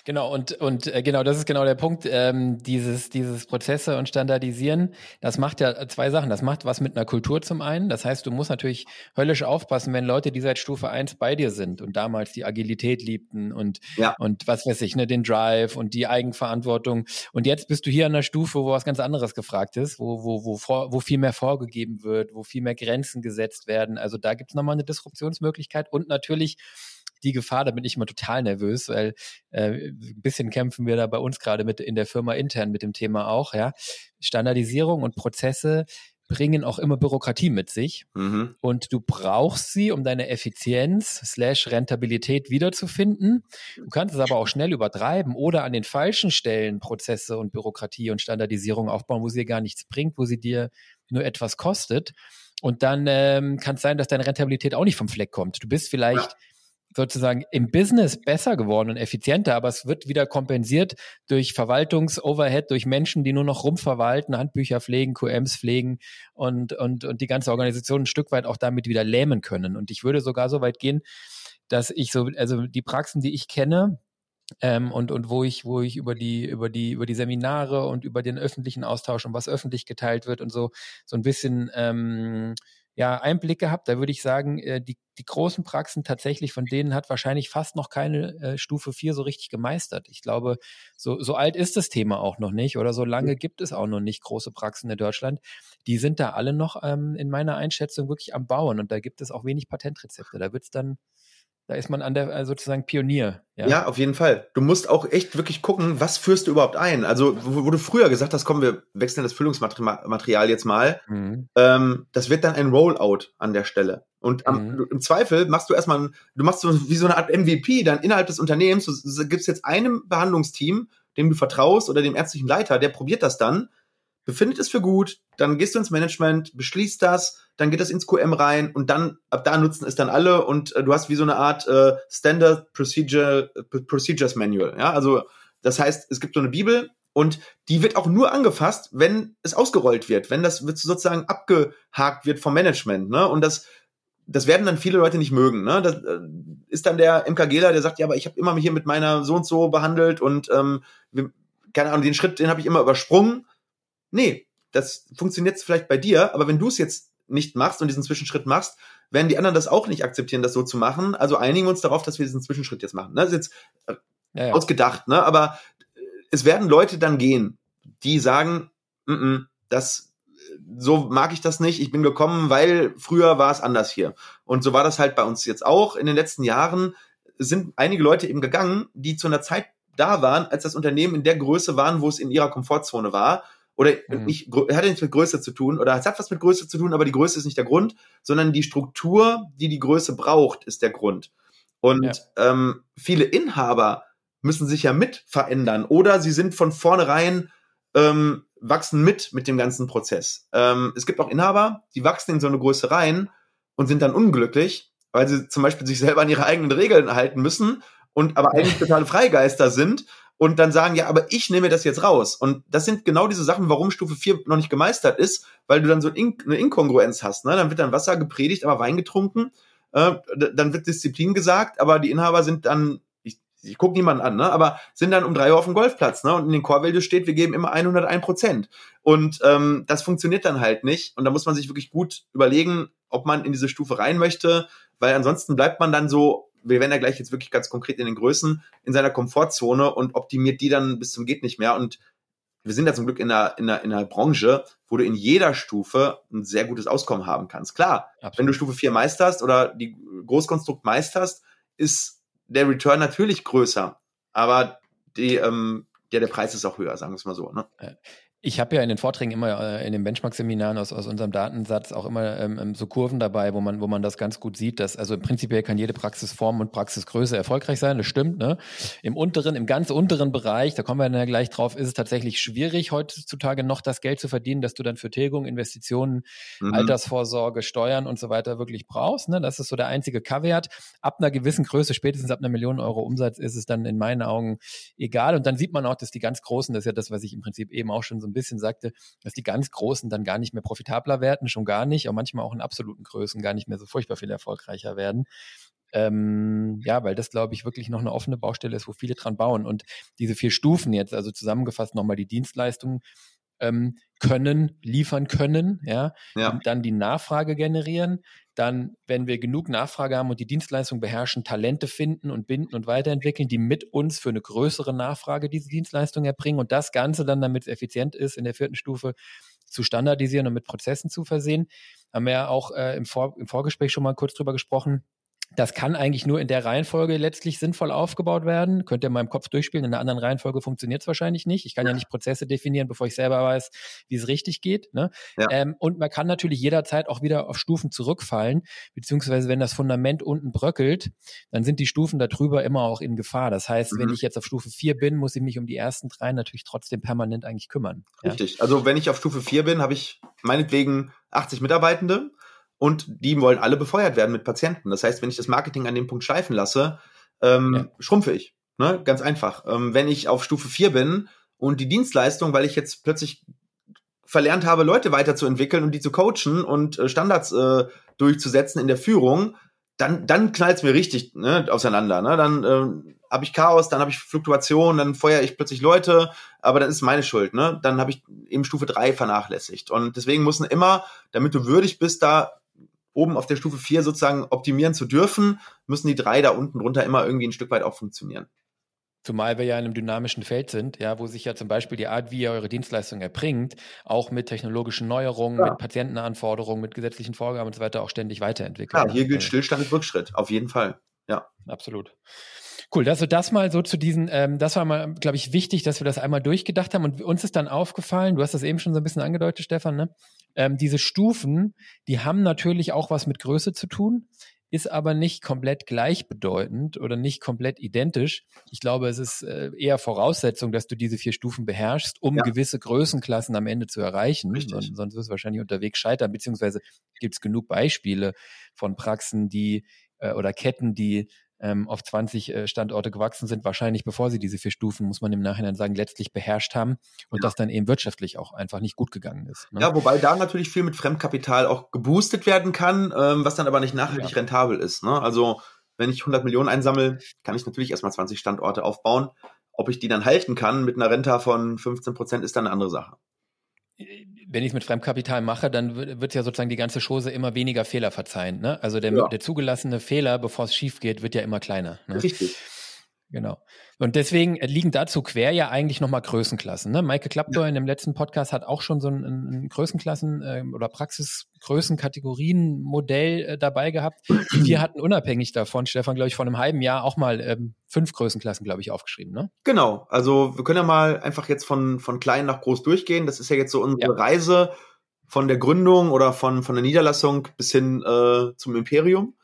[SPEAKER 1] Genau, und, und äh, genau, das ist genau der Punkt. Ähm, dieses, dieses Prozesse und Standardisieren, das macht ja zwei Sachen. Das macht was mit einer Kultur zum einen. Das heißt, du musst natürlich höllisch aufpassen, wenn Leute, die seit Stufe 1 bei dir sind und damals die Agilität liebten und, ja. und was weiß ich, ne, den Drive und die Eigenverantwortung. Und jetzt bist du hier an einer Stufe, wo was ganz anderes gefragt ist, wo, wo, wo, vor, wo viel mehr vorgegeben wird, wo viel mehr Grenzen gesetzt werden. Also da gibt es nochmal eine Disruptionsmöglichkeit und natürlich die Gefahr, da bin ich immer total nervös, weil äh, ein bisschen kämpfen wir da bei uns gerade mit in der Firma intern mit dem Thema auch, ja. Standardisierung und Prozesse bringen auch immer Bürokratie mit sich. Mhm. Und du brauchst sie, um deine Effizienz slash Rentabilität wiederzufinden. Du kannst es aber auch schnell übertreiben oder an den falschen Stellen Prozesse und Bürokratie und Standardisierung aufbauen, wo sie dir gar nichts bringt, wo sie dir nur etwas kostet. Und dann ähm, kann es sein, dass deine Rentabilität auch nicht vom Fleck kommt. Du bist vielleicht ja sozusagen im Business besser geworden und effizienter, aber es wird wieder kompensiert durch Verwaltungsoverhead, durch Menschen, die nur noch rumverwalten, Handbücher pflegen, QMs pflegen und, und, und die ganze Organisation ein Stück weit auch damit wieder lähmen können. Und ich würde sogar so weit gehen, dass ich so, also die Praxen, die ich kenne, ähm, und, und wo ich, wo ich über die, über die, über die Seminare und über den öffentlichen Austausch und was öffentlich geteilt wird und so, so ein bisschen ähm, ja, Einblick gehabt. Da würde ich sagen, äh, die, die großen Praxen tatsächlich, von denen hat wahrscheinlich fast noch keine äh, Stufe 4 so richtig gemeistert. Ich glaube, so, so alt ist das Thema auch noch nicht oder so lange gibt es auch noch nicht große Praxen in Deutschland. Die sind da alle noch ähm, in meiner Einschätzung wirklich am Bauen und da gibt es auch wenig Patentrezepte. Da wird es dann da ist man an der also sozusagen Pionier.
[SPEAKER 2] Ja? ja, auf jeden Fall. Du musst auch echt wirklich gucken, was führst du überhaupt ein? Also, wo, wo du früher gesagt hast, komm, wir wechseln das Füllungsmaterial jetzt mal, mhm. ähm, das wird dann ein Rollout an der Stelle. Und am, mhm. im Zweifel machst du erstmal, du machst so wie so eine Art MVP dann innerhalb des Unternehmens, du, du gibst jetzt einem Behandlungsteam, dem du vertraust oder dem ärztlichen Leiter, der probiert das dann befindet es für gut, dann gehst du ins Management, beschließt das, dann geht das ins QM rein und dann ab da nutzen es dann alle und äh, du hast wie so eine Art äh, Standard Procedure äh, Procedures Manual, ja? Also das heißt, es gibt so eine Bibel und die wird auch nur angefasst, wenn es ausgerollt wird, wenn das wird sozusagen abgehakt wird vom Management, ne? Und das das werden dann viele Leute nicht mögen. Ne? Das äh, ist dann der MKGler, der sagt, ja, aber ich habe immer hier mit meiner so und so behandelt und ähm, keine Ahnung, den Schritt, den habe ich immer übersprungen nee, das funktioniert vielleicht bei dir, aber wenn du es jetzt nicht machst und diesen Zwischenschritt machst, werden die anderen das auch nicht akzeptieren, das so zu machen. Also einigen wir uns darauf, dass wir diesen Zwischenschritt jetzt machen. Das ist jetzt äh, ja, ja. ausgedacht, ne? Aber äh, es werden Leute dann gehen, die sagen, mm -mm, das so mag ich das nicht. Ich bin gekommen, weil früher war es anders hier. Und so war das halt bei uns jetzt auch. In den letzten Jahren sind einige Leute eben gegangen, die zu einer Zeit da waren, als das Unternehmen in der Größe waren, wo es in ihrer Komfortzone war oder mhm. nicht, hat ja nichts mit Größe zu tun oder es hat was mit Größe zu tun, aber die Größe ist nicht der Grund, sondern die Struktur, die die Größe braucht, ist der Grund. Und ja. ähm, viele Inhaber müssen sich ja mit verändern oder sie sind von vornherein ähm, wachsen mit mit dem ganzen Prozess. Ähm, es gibt auch Inhaber, die wachsen in so eine Größe rein und sind dann unglücklich, weil sie zum Beispiel sich selber an ihre eigenen Regeln halten müssen und aber eigentlich totale Freigeister sind und dann sagen, ja, aber ich nehme das jetzt raus. Und das sind genau diese Sachen, warum Stufe 4 noch nicht gemeistert ist, weil du dann so eine Inkongruenz hast. Ne? Dann wird dann Wasser gepredigt, aber Wein getrunken. Äh, dann wird Disziplin gesagt, aber die Inhaber sind dann, ich, ich gucke niemanden an, ne? aber sind dann um drei Uhr auf dem Golfplatz. Ne? Und in den Values steht, wir geben immer 101 Prozent. Und ähm, das funktioniert dann halt nicht. Und da muss man sich wirklich gut überlegen, ob man in diese Stufe rein möchte, weil ansonsten bleibt man dann so wir werden ja gleich jetzt wirklich ganz konkret in den Größen, in seiner Komfortzone und optimiert die dann bis zum geht nicht mehr. Und wir sind ja zum Glück in einer, in einer, in einer Branche, wo du in jeder Stufe ein sehr gutes Auskommen haben kannst. Klar, Absolut. wenn du Stufe 4 meisterst oder die Großkonstrukt meisterst, ist der Return natürlich größer. Aber die, ähm, ja, der Preis ist auch höher, sagen wir es mal so. Ne?
[SPEAKER 1] Ich habe ja in den Vorträgen immer äh, in den Benchmark-Seminaren aus, aus unserem Datensatz auch immer ähm, ähm, so Kurven dabei, wo man, wo man das ganz gut sieht, dass also im Prinzip kann jede Praxisform und Praxisgröße erfolgreich sein, das stimmt. Ne? Im unteren, im ganz unteren Bereich, da kommen wir dann ja gleich drauf, ist es tatsächlich schwierig, heutzutage noch das Geld zu verdienen, dass du dann für Tilgung, Investitionen, mhm. Altersvorsorge, Steuern und so weiter wirklich brauchst. Ne? Das ist so der einzige Kaviar. Ab einer gewissen Größe, spätestens ab einer Million Euro Umsatz, ist es dann in meinen Augen egal. Und dann sieht man auch, dass die ganz Großen, das ist ja das, was ich im Prinzip eben auch schon so ein bisschen sagte, dass die ganz Großen dann gar nicht mehr profitabler werden, schon gar nicht, und manchmal auch in absoluten Größen gar nicht mehr so furchtbar viel erfolgreicher werden. Ähm, ja, weil das, glaube ich, wirklich noch eine offene Baustelle ist, wo viele dran bauen. Und diese vier Stufen jetzt, also zusammengefasst nochmal die Dienstleistungen, ähm, können, liefern können, ja, ja. dann die Nachfrage generieren, dann, wenn wir genug Nachfrage haben und die Dienstleistung beherrschen, Talente finden und binden und weiterentwickeln, die mit uns für eine größere Nachfrage diese Dienstleistung erbringen und das Ganze dann, damit es effizient ist, in der vierten Stufe zu standardisieren und mit Prozessen zu versehen. Haben wir ja auch äh, im, Vor im Vorgespräch schon mal kurz drüber gesprochen das kann eigentlich nur in der Reihenfolge letztlich sinnvoll aufgebaut werden. Könnt ihr in meinem Kopf durchspielen. In einer anderen Reihenfolge funktioniert es wahrscheinlich nicht. Ich kann ja. ja. nicht Prozesse definieren, bevor ich selber weiß, wie es richtig geht. Ne? Ja. Ähm, und man kann natürlich jederzeit auch wieder auf Stufen zurückfallen, beziehungsweise wenn das Fundament unten bröckelt, dann sind die Stufen darüber immer auch in Gefahr. Das heißt, mhm. wenn ich jetzt auf Stufe 4 bin, muss ich mich um die ersten drei natürlich trotzdem permanent eigentlich kümmern.
[SPEAKER 2] Richtig. Ja? Also wenn ich auf Stufe 4 bin, habe ich meinetwegen 80 Mitarbeitende und die wollen alle befeuert werden mit Patienten. Das heißt, wenn ich das Marketing an dem Punkt schleifen lasse, ähm, ja. schrumpfe ich. Ne? Ganz einfach. Ähm, wenn ich auf Stufe 4 bin und die Dienstleistung, weil ich jetzt plötzlich verlernt habe, Leute weiterzuentwickeln und die zu coachen und äh, Standards äh, durchzusetzen in der Führung, dann, dann knallt es mir richtig ne, auseinander. Ne? Dann äh, habe ich Chaos, dann habe ich Fluktuation, dann feuere ich plötzlich Leute, aber dann ist meine Schuld. Ne? Dann habe ich eben Stufe 3 vernachlässigt. Und deswegen müssen immer, damit du würdig bist, da oben auf der Stufe 4 sozusagen optimieren zu dürfen, müssen die drei da unten drunter immer irgendwie ein Stück weit auch funktionieren.
[SPEAKER 1] Zumal wir ja in einem dynamischen Feld sind, ja, wo sich ja zum Beispiel die Art, wie ihr eure Dienstleistung erbringt, auch mit technologischen Neuerungen, ja. mit Patientenanforderungen, mit gesetzlichen Vorgaben und so weiter auch ständig weiterentwickelt.
[SPEAKER 2] Ja, hier gilt Stillstand ist Rückschritt, auf jeden Fall. Ja.
[SPEAKER 1] Absolut. Cool, also das mal so zu diesen, ähm, das war mal, glaube ich, wichtig, dass wir das einmal durchgedacht haben und uns ist dann aufgefallen, du hast das eben schon so ein bisschen angedeutet, Stefan, ne? Ähm, diese Stufen, die haben natürlich auch was mit Größe zu tun, ist aber nicht komplett gleichbedeutend oder nicht komplett identisch. Ich glaube, es ist äh, eher Voraussetzung, dass du diese vier Stufen beherrschst, um ja. gewisse Größenklassen am Ende zu erreichen. Sonst, sonst wirst du wahrscheinlich unterwegs scheitern, beziehungsweise gibt es genug Beispiele von Praxen, die äh, oder Ketten, die ähm, auf 20 äh, Standorte gewachsen sind, wahrscheinlich bevor sie diese vier Stufen, muss man im Nachhinein sagen, letztlich beherrscht haben und ja. das dann eben wirtschaftlich auch einfach nicht gut gegangen ist.
[SPEAKER 2] Ne? Ja, wobei da natürlich viel mit Fremdkapital auch geboostet werden kann, ähm, was dann aber nicht nachhaltig ja. rentabel ist. Ne? Also wenn ich 100 Millionen einsammle, kann ich natürlich erstmal 20 Standorte aufbauen. Ob ich die dann halten kann mit einer Renta von 15 Prozent, ist dann eine andere Sache
[SPEAKER 1] wenn ich es mit Fremdkapital mache, dann wird ja sozusagen die ganze Chose immer weniger Fehler verzeihen. Ne? Also der, ja. der zugelassene Fehler, bevor es schief geht, wird ja immer kleiner. Ne?
[SPEAKER 2] Richtig.
[SPEAKER 1] Genau. Und deswegen liegen dazu quer ja eigentlich nochmal Größenklassen. Ne? Maike Klapptor ja. in dem letzten Podcast hat auch schon so ein, ein Größenklassen- äh, oder Praxisgrößenkategorien-Modell äh, dabei gehabt. Wir hatten unabhängig davon, Stefan, glaube ich, vor einem halben Jahr auch mal ähm, fünf Größenklassen, glaube ich, aufgeschrieben. Ne?
[SPEAKER 2] Genau. Also wir können ja mal einfach jetzt von, von klein nach groß durchgehen. Das ist ja jetzt so unsere ja. Reise von der Gründung oder von, von der Niederlassung bis hin äh, zum Imperium.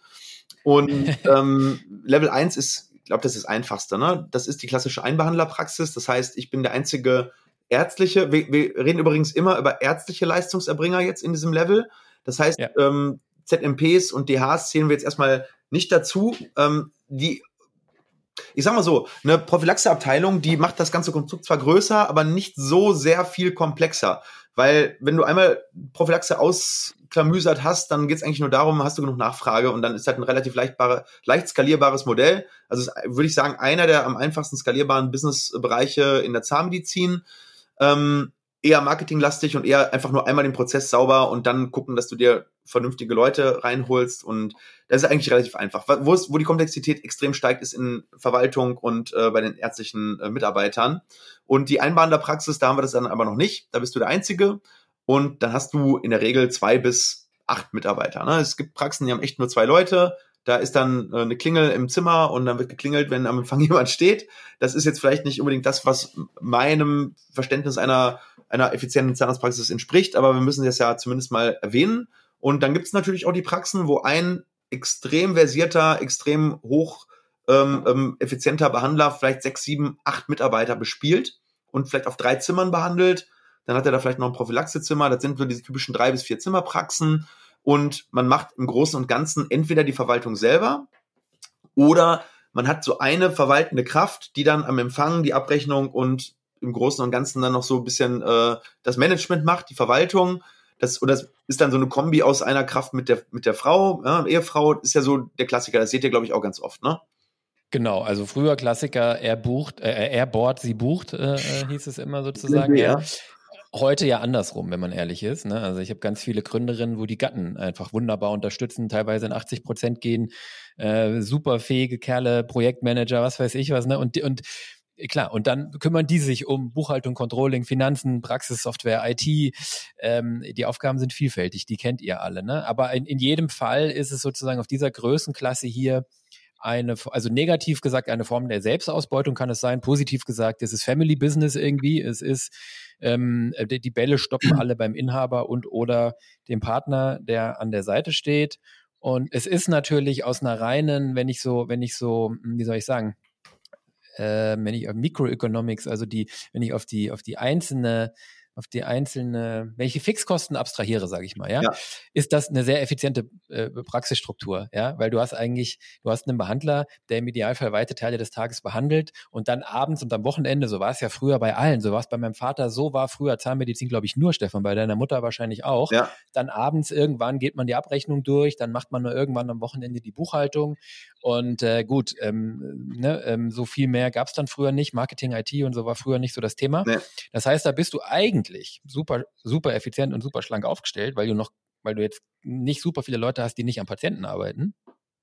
[SPEAKER 2] Und ähm, Level 1 ist glaube, das ist das Einfachste. Ne? Das ist die klassische Einbehandlerpraxis. Das heißt, ich bin der einzige ärztliche, wir, wir reden übrigens immer über ärztliche Leistungserbringer jetzt in diesem Level. Das heißt, ja. ähm, ZMPs und DHs zählen wir jetzt erstmal nicht dazu. Ähm, die ich sag mal so, eine Prophylaxeabteilung, die macht das ganze Konstrukt zwar größer, aber nicht so sehr viel komplexer. Weil wenn du einmal Prophylaxe ausklamüsert hast, dann geht es eigentlich nur darum, hast du genug Nachfrage und dann ist halt ein relativ leicht skalierbares Modell. Also würde ich sagen, einer der am einfachsten skalierbaren Businessbereiche in der Zahnmedizin. Ähm, eher marketinglastig und eher einfach nur einmal den Prozess sauber und dann gucken, dass du dir vernünftige Leute reinholst. Und das ist eigentlich relativ einfach. Wo, es, wo die Komplexität extrem steigt, ist in Verwaltung und äh, bei den ärztlichen äh, Mitarbeitern. Und die Einbahnderpraxis, da haben wir das dann aber noch nicht. Da bist du der Einzige. Und dann hast du in der Regel zwei bis acht Mitarbeiter. Ne? Es gibt Praxen, die haben echt nur zwei Leute. Da ist dann äh, eine Klingel im Zimmer und dann wird geklingelt, wenn am Empfang jemand steht. Das ist jetzt vielleicht nicht unbedingt das, was meinem Verständnis einer, einer effizienten Zahnarztpraxis entspricht, aber wir müssen das ja zumindest mal erwähnen. Und dann gibt es natürlich auch die Praxen, wo ein extrem versierter, extrem hoch ähm, ähm, effizienter Behandler vielleicht sechs, sieben, acht Mitarbeiter bespielt und vielleicht auf drei Zimmern behandelt. Dann hat er da vielleicht noch ein Prophylaxezimmer. Das sind so diese typischen drei bis vier Zimmerpraxen. Und man macht im Großen und Ganzen entweder die Verwaltung selber oder man hat so eine verwaltende Kraft, die dann am Empfang die Abrechnung und im Großen und Ganzen dann noch so ein bisschen äh, das Management macht, die Verwaltung das, oder das ist dann so eine Kombi aus einer Kraft mit der, mit der Frau. Ja, Ehefrau ist ja so der Klassiker, das seht ihr, glaube ich, auch ganz oft, ne?
[SPEAKER 1] Genau, also früher Klassiker, er bucht, äh, er bohrt, sie bucht, äh, äh, hieß es immer sozusagen. Ja. Heute ja andersrum, wenn man ehrlich ist. Ne? Also ich habe ganz viele Gründerinnen, wo die Gatten einfach wunderbar unterstützen, teilweise in 80 Prozent gehen, äh, super fähige Kerle, Projektmanager, was weiß ich was. Ne? Und, und klar, und dann kümmern die sich um Buchhaltung, Controlling, Finanzen, Praxissoftware, IT. Ähm, die Aufgaben sind vielfältig, die kennt ihr alle. Ne? Aber in, in jedem Fall ist es sozusagen auf dieser Größenklasse hier eine, also negativ gesagt, eine Form der Selbstausbeutung kann es sein, positiv gesagt, es ist Family Business irgendwie, es ist, ähm, die Bälle stoppen alle beim Inhaber und oder dem Partner, der an der Seite steht. Und es ist natürlich aus einer reinen, wenn ich so, wenn ich so, wie soll ich sagen, äh, wenn ich auf Microeconomics, also die, wenn ich auf die, auf die einzelne auf die einzelne, welche Fixkosten abstrahiere, sage ich mal, ja, ja, ist das eine sehr effiziente äh, Praxisstruktur, ja, weil du hast eigentlich, du hast einen Behandler, der im Idealfall weite Teile des Tages behandelt und dann abends und am Wochenende, so war es ja früher bei allen, so war es bei meinem Vater, so war früher Zahnmedizin, glaube ich, nur Stefan, bei deiner Mutter wahrscheinlich auch. Ja. Dann abends irgendwann geht man die Abrechnung durch, dann macht man nur irgendwann am Wochenende die Buchhaltung und äh, gut, ähm, ne, ähm, so viel mehr gab es dann früher nicht. Marketing, IT und so war früher nicht so das Thema. Nee. Das heißt, da bist du eigentlich super, super effizient und super schlank aufgestellt, weil du noch, weil du jetzt nicht super viele Leute hast, die nicht am Patienten arbeiten.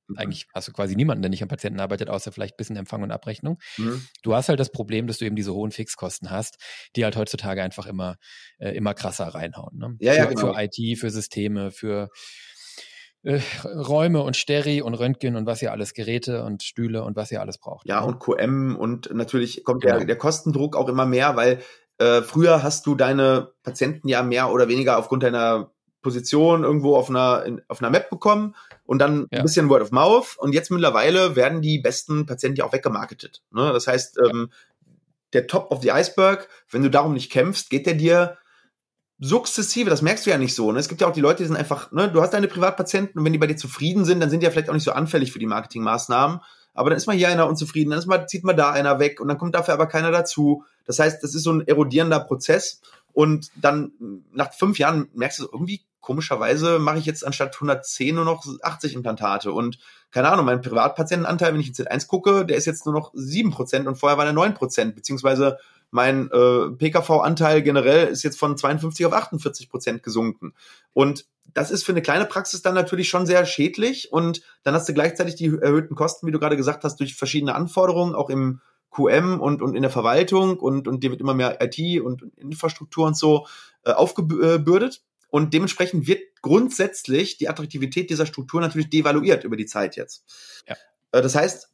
[SPEAKER 1] Mhm. Eigentlich hast du quasi niemanden, der nicht am Patienten arbeitet, außer vielleicht ein bisschen Empfang und Abrechnung. Mhm. Du hast halt das Problem, dass du eben diese hohen Fixkosten hast, die halt heutzutage einfach immer, äh, immer krasser reinhauen. Ne?
[SPEAKER 2] Ja, ja,
[SPEAKER 1] für, genau. für IT, für Systeme, für äh, Räume und Steri und Röntgen und was ihr alles Geräte und Stühle und was ihr alles braucht.
[SPEAKER 2] Ja, und QM und natürlich kommt genau. der, der Kostendruck auch immer mehr, weil äh, früher hast du deine Patienten ja mehr oder weniger aufgrund deiner Position irgendwo auf einer, in, auf einer Map bekommen und dann ja. ein bisschen Word of Mouth. Und jetzt mittlerweile werden die besten Patienten ja auch weggemarketet. Ne? Das heißt, ähm, der Top of the Iceberg, wenn du darum nicht kämpfst, geht der dir sukzessive, das merkst du ja nicht so. Ne? Es gibt ja auch die Leute, die sind einfach, ne, du hast deine Privatpatienten und wenn die bei dir zufrieden sind, dann sind die ja vielleicht auch nicht so anfällig für die Marketingmaßnahmen. Aber dann ist mal hier einer unzufrieden, dann mal, zieht mal da einer weg und dann kommt dafür aber keiner dazu. Das heißt, das ist so ein erodierender Prozess. Und dann nach fünf Jahren merkst du irgendwie, komischerweise mache ich jetzt anstatt 110 nur noch 80 Implantate. Und keine Ahnung, mein Privatpatientenanteil, wenn ich in Z1 gucke, der ist jetzt nur noch 7% und vorher war der 9%, beziehungsweise mein äh, PKV-Anteil generell ist jetzt von 52 auf 48 Prozent gesunken. Und das ist für eine kleine Praxis dann natürlich schon sehr schädlich. Und dann hast du gleichzeitig die erhöhten Kosten, wie du gerade gesagt hast, durch verschiedene Anforderungen, auch im QM und, und in der Verwaltung und, und dir wird immer mehr IT und Infrastruktur und so äh, aufgebürdet. Und dementsprechend wird grundsätzlich die Attraktivität dieser Struktur natürlich devaluiert über die Zeit jetzt. Ja. Äh, das heißt,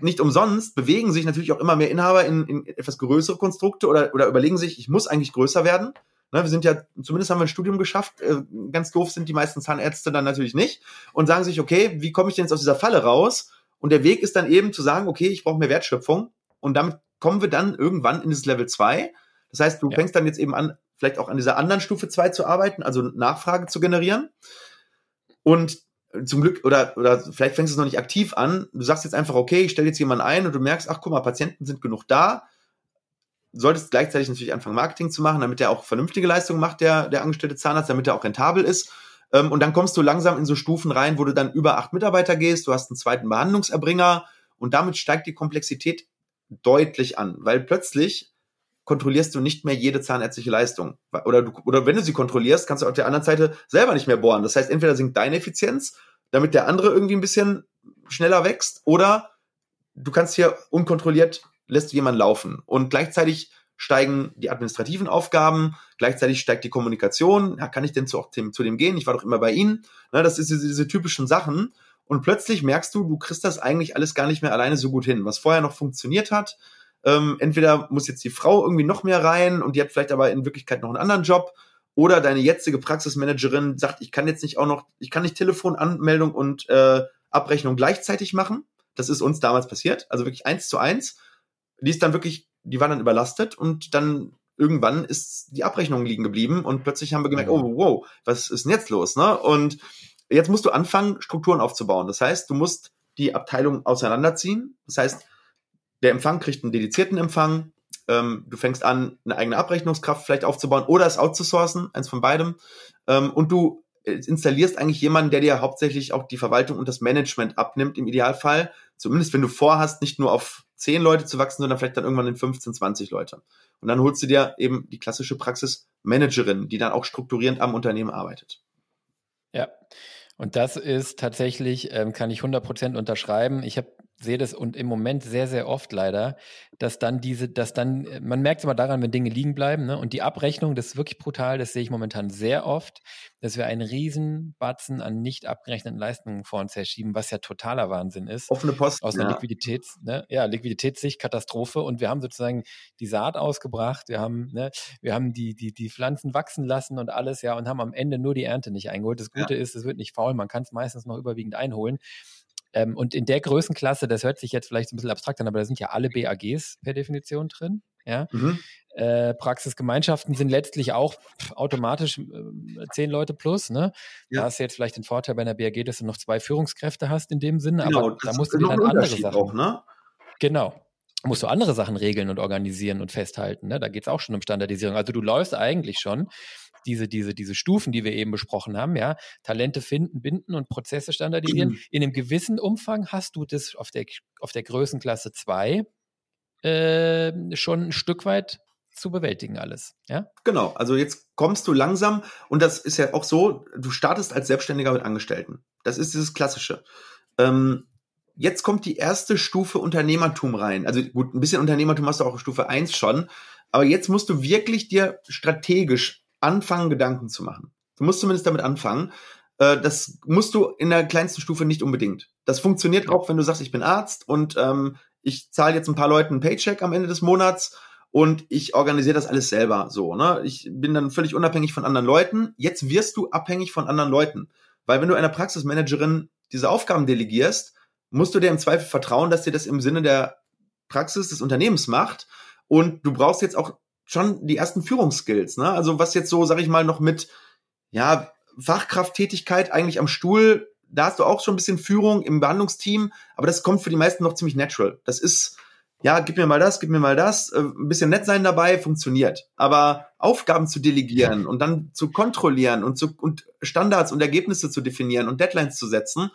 [SPEAKER 2] nicht umsonst bewegen sich natürlich auch immer mehr Inhaber in, in etwas größere Konstrukte oder, oder überlegen sich, ich muss eigentlich größer werden. Ne, wir sind ja, zumindest haben wir ein Studium geschafft. Äh, ganz doof sind die meisten Zahnärzte dann natürlich nicht und sagen sich, okay, wie komme ich denn jetzt aus dieser Falle raus? Und der Weg ist dann eben zu sagen, okay, ich brauche mehr Wertschöpfung und damit kommen wir dann irgendwann in das Level 2. Das heißt, du ja. fängst dann jetzt eben an, vielleicht auch an dieser anderen Stufe 2 zu arbeiten, also Nachfrage zu generieren. Und zum Glück, oder, oder vielleicht fängst du es noch nicht aktiv an, du sagst jetzt einfach, okay, ich stelle jetzt jemanden ein und du merkst, ach guck mal, Patienten sind genug da, solltest gleichzeitig natürlich anfangen, Marketing zu machen, damit der auch vernünftige Leistungen macht, der, der angestellte Zahnarzt, damit er auch rentabel ist. Ähm, und dann kommst du langsam in so Stufen rein, wo du dann über acht Mitarbeiter gehst, du hast einen zweiten Behandlungserbringer und damit steigt die Komplexität deutlich an, weil plötzlich kontrollierst du nicht mehr jede zahnärztliche Leistung. Oder, du, oder wenn du sie kontrollierst, kannst du auf der anderen Seite selber nicht mehr bohren. Das heißt, entweder sinkt deine Effizienz, damit der andere irgendwie ein bisschen schneller wächst, oder du kannst hier unkontrolliert, lässt jemand laufen. Und gleichzeitig steigen die administrativen Aufgaben, gleichzeitig steigt die Kommunikation. Ja, kann ich denn zu, dem, zu dem gehen? Ich war doch immer bei Ihnen. Na, das ist diese, diese typischen Sachen. Und plötzlich merkst du, du kriegst das eigentlich alles gar nicht mehr alleine so gut hin. Was vorher noch funktioniert hat, ähm, entweder muss jetzt die Frau irgendwie noch mehr rein und die hat vielleicht aber in Wirklichkeit noch einen anderen Job. Oder deine jetzige Praxismanagerin sagt, ich kann jetzt nicht auch noch, ich kann nicht Telefonanmeldung und äh, Abrechnung gleichzeitig machen. Das ist uns damals passiert, also wirklich eins zu eins. Die ist dann wirklich, die war dann überlastet und dann irgendwann ist die Abrechnung liegen geblieben und plötzlich haben wir gemerkt, oh wow, was ist denn jetzt los? Ne? Und jetzt musst du anfangen, Strukturen aufzubauen. Das heißt, du musst die Abteilung auseinanderziehen. Das heißt, der Empfang kriegt einen dedizierten Empfang. Ähm, du fängst an, eine eigene Abrechnungskraft vielleicht aufzubauen oder es outzusourcen, eins von beidem. Ähm, und du installierst eigentlich jemanden, der dir hauptsächlich auch die Verwaltung und das Management abnimmt im Idealfall. Zumindest wenn du vorhast, nicht nur auf zehn Leute zu wachsen, sondern vielleicht dann irgendwann in 15, 20 Leute. Und dann holst du dir eben die klassische Praxismanagerin, die dann auch strukturierend am Unternehmen arbeitet.
[SPEAKER 1] Ja. Und das ist tatsächlich, ähm, kann ich 100 Prozent unterschreiben. Ich habe sehe das und im Moment sehr, sehr oft leider, dass dann diese, dass dann, man merkt es immer daran, wenn Dinge liegen bleiben, ne? Und die Abrechnung, das ist wirklich brutal, das sehe ich momentan sehr oft, dass wir einen riesen Batzen an nicht abgerechneten Leistungen vor uns herschieben, was ja totaler Wahnsinn ist.
[SPEAKER 2] Offene Post.
[SPEAKER 1] Aus einer ja. Liquiditäts, ne? ja, Liquiditätssicht, Katastrophe. Und wir haben sozusagen die Saat ausgebracht, wir haben, ne, wir haben die, die, die Pflanzen wachsen lassen und alles, ja, und haben am Ende nur die Ernte nicht eingeholt. Das Gute ja. ist, es wird nicht faul, man kann es meistens noch überwiegend einholen. Ähm, und in der Größenklasse, das hört sich jetzt vielleicht ein bisschen abstrakt an, aber da sind ja alle BAGs per Definition drin. Ja? Mhm. Äh, Praxisgemeinschaften sind letztlich auch automatisch äh, zehn Leute plus. Ne? Ja. Da hast du jetzt vielleicht den Vorteil bei einer BAG, dass du noch zwei Führungskräfte hast in dem Sinne, genau, aber da musst du dann andere Sachen. Auch, ne? Genau musst du andere Sachen regeln und organisieren und festhalten. Ne? Da geht es auch schon um Standardisierung. Also du läufst eigentlich schon diese, diese, diese Stufen, die wir eben besprochen haben, ja, Talente finden, binden und Prozesse standardisieren. Mhm. In einem gewissen Umfang hast du das auf der, auf der Größenklasse 2 äh, schon ein Stück weit zu bewältigen alles. Ja?
[SPEAKER 2] Genau, also jetzt kommst du langsam und das ist ja auch so, du startest als Selbstständiger mit Angestellten. Das ist dieses Klassische. Ähm, jetzt kommt die erste Stufe Unternehmertum rein. Also gut, ein bisschen Unternehmertum hast du auch Stufe 1 schon, aber jetzt musst du wirklich dir strategisch anfangen, Gedanken zu machen. Du musst zumindest damit anfangen. Äh, das musst du in der kleinsten Stufe nicht unbedingt. Das funktioniert auch, wenn du sagst, ich bin Arzt und ähm, ich zahle jetzt ein paar Leuten einen Paycheck am Ende des Monats und ich organisiere das alles selber so. Ne? Ich bin dann völlig unabhängig von anderen Leuten. Jetzt wirst du abhängig von anderen Leuten. Weil wenn du einer Praxismanagerin diese Aufgaben delegierst, musst du dir im Zweifel vertrauen, dass dir das im Sinne der Praxis des Unternehmens macht. Und du brauchst jetzt auch schon die ersten Führungsskills. Ne? Also was jetzt so, sag ich mal, noch mit ja, Fachkrafttätigkeit eigentlich am Stuhl, da hast du auch schon ein bisschen Führung im Behandlungsteam, aber das kommt für die meisten noch ziemlich natural. Das ist, ja, gib mir mal das, gib mir mal das, äh, ein bisschen nett sein dabei, funktioniert. Aber Aufgaben zu delegieren und dann zu kontrollieren und, zu, und Standards und Ergebnisse zu definieren und Deadlines zu setzen,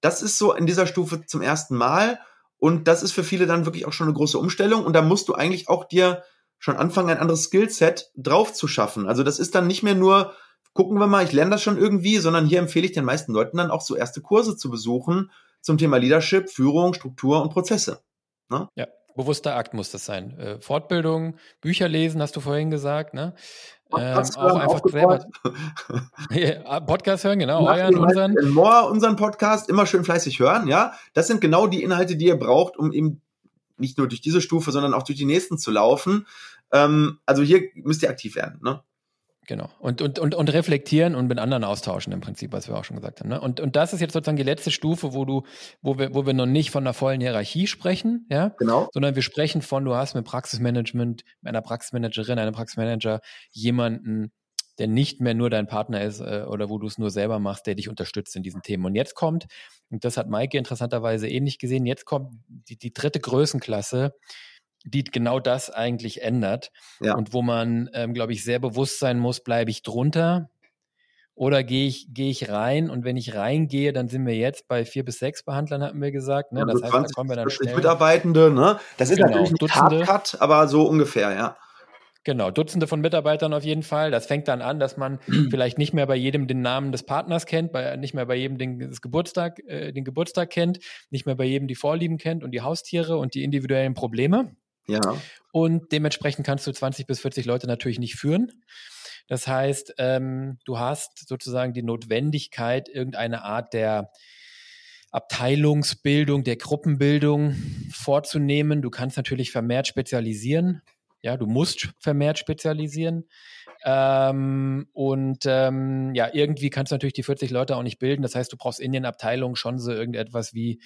[SPEAKER 2] das ist so in dieser Stufe zum ersten Mal. Und das ist für viele dann wirklich auch schon eine große Umstellung. Und da musst du eigentlich auch dir schon anfangen, ein anderes Skillset drauf zu schaffen. Also das ist dann nicht mehr nur, gucken wir mal, ich lerne das schon irgendwie, sondern hier empfehle ich den meisten Leuten dann auch so erste Kurse zu besuchen zum Thema Leadership, Führung, Struktur und Prozesse.
[SPEAKER 1] Ne? Ja, bewusster Akt muss das sein. Äh, Fortbildung, Bücher lesen, hast du vorhin gesagt, ne?
[SPEAKER 2] Podcast ähm, auch einfach selber.
[SPEAKER 1] Ah, Podcast hören, genau, euren,
[SPEAKER 2] unseren. More, unseren Podcast, immer schön fleißig hören, ja. Das sind genau die Inhalte, die ihr braucht, um eben nicht nur durch diese Stufe, sondern auch durch die nächsten zu laufen. Ähm, also hier müsst ihr aktiv werden, ne?
[SPEAKER 1] Genau. Und, und, und, und reflektieren und mit anderen austauschen im Prinzip, was wir auch schon gesagt haben. Ne? Und, und das ist jetzt sozusagen die letzte Stufe, wo du, wo wir, wo wir noch nicht von einer vollen Hierarchie sprechen, ja,
[SPEAKER 2] genau.
[SPEAKER 1] sondern wir sprechen von, du hast mit Praxismanagement, einer Praxismanagerin, einem Praxismanager jemanden, der nicht mehr nur dein Partner ist äh, oder wo du es nur selber machst, der dich unterstützt in diesen Themen. Und jetzt kommt, und das hat Maike interessanterweise ähnlich gesehen, jetzt kommt die, die dritte Größenklasse, die genau das eigentlich ändert ja. und wo man, ähm, glaube ich, sehr bewusst sein muss, bleibe ich drunter oder gehe ich, gehe ich rein und wenn ich reingehe, dann sind wir jetzt bei vier bis sechs Behandlern, hatten wir gesagt. Ne?
[SPEAKER 2] Ja, das heißt, 20, da kommen wir dann schnell. Mitarbeitende, ne? Das ist genau, natürlich nicht Dutzende. Hardcut, aber so ungefähr, ja.
[SPEAKER 1] Genau, Dutzende von Mitarbeitern auf jeden Fall. Das fängt dann an, dass man vielleicht nicht mehr bei jedem den Namen des Partners kennt, bei, nicht mehr bei jedem den, Geburtstag, äh, den Geburtstag kennt, nicht mehr bei jedem die Vorlieben kennt und die Haustiere und die individuellen Probleme.
[SPEAKER 2] Ja.
[SPEAKER 1] Und dementsprechend kannst du 20 bis 40 Leute natürlich nicht führen. Das heißt, ähm, du hast sozusagen die Notwendigkeit, irgendeine Art der Abteilungsbildung, der Gruppenbildung vorzunehmen. Du kannst natürlich vermehrt spezialisieren. Ja, du musst vermehrt spezialisieren. Ähm, und ähm, ja, irgendwie kannst du natürlich die 40 Leute auch nicht bilden. Das heißt, du brauchst in den Abteilungen schon so irgendetwas wie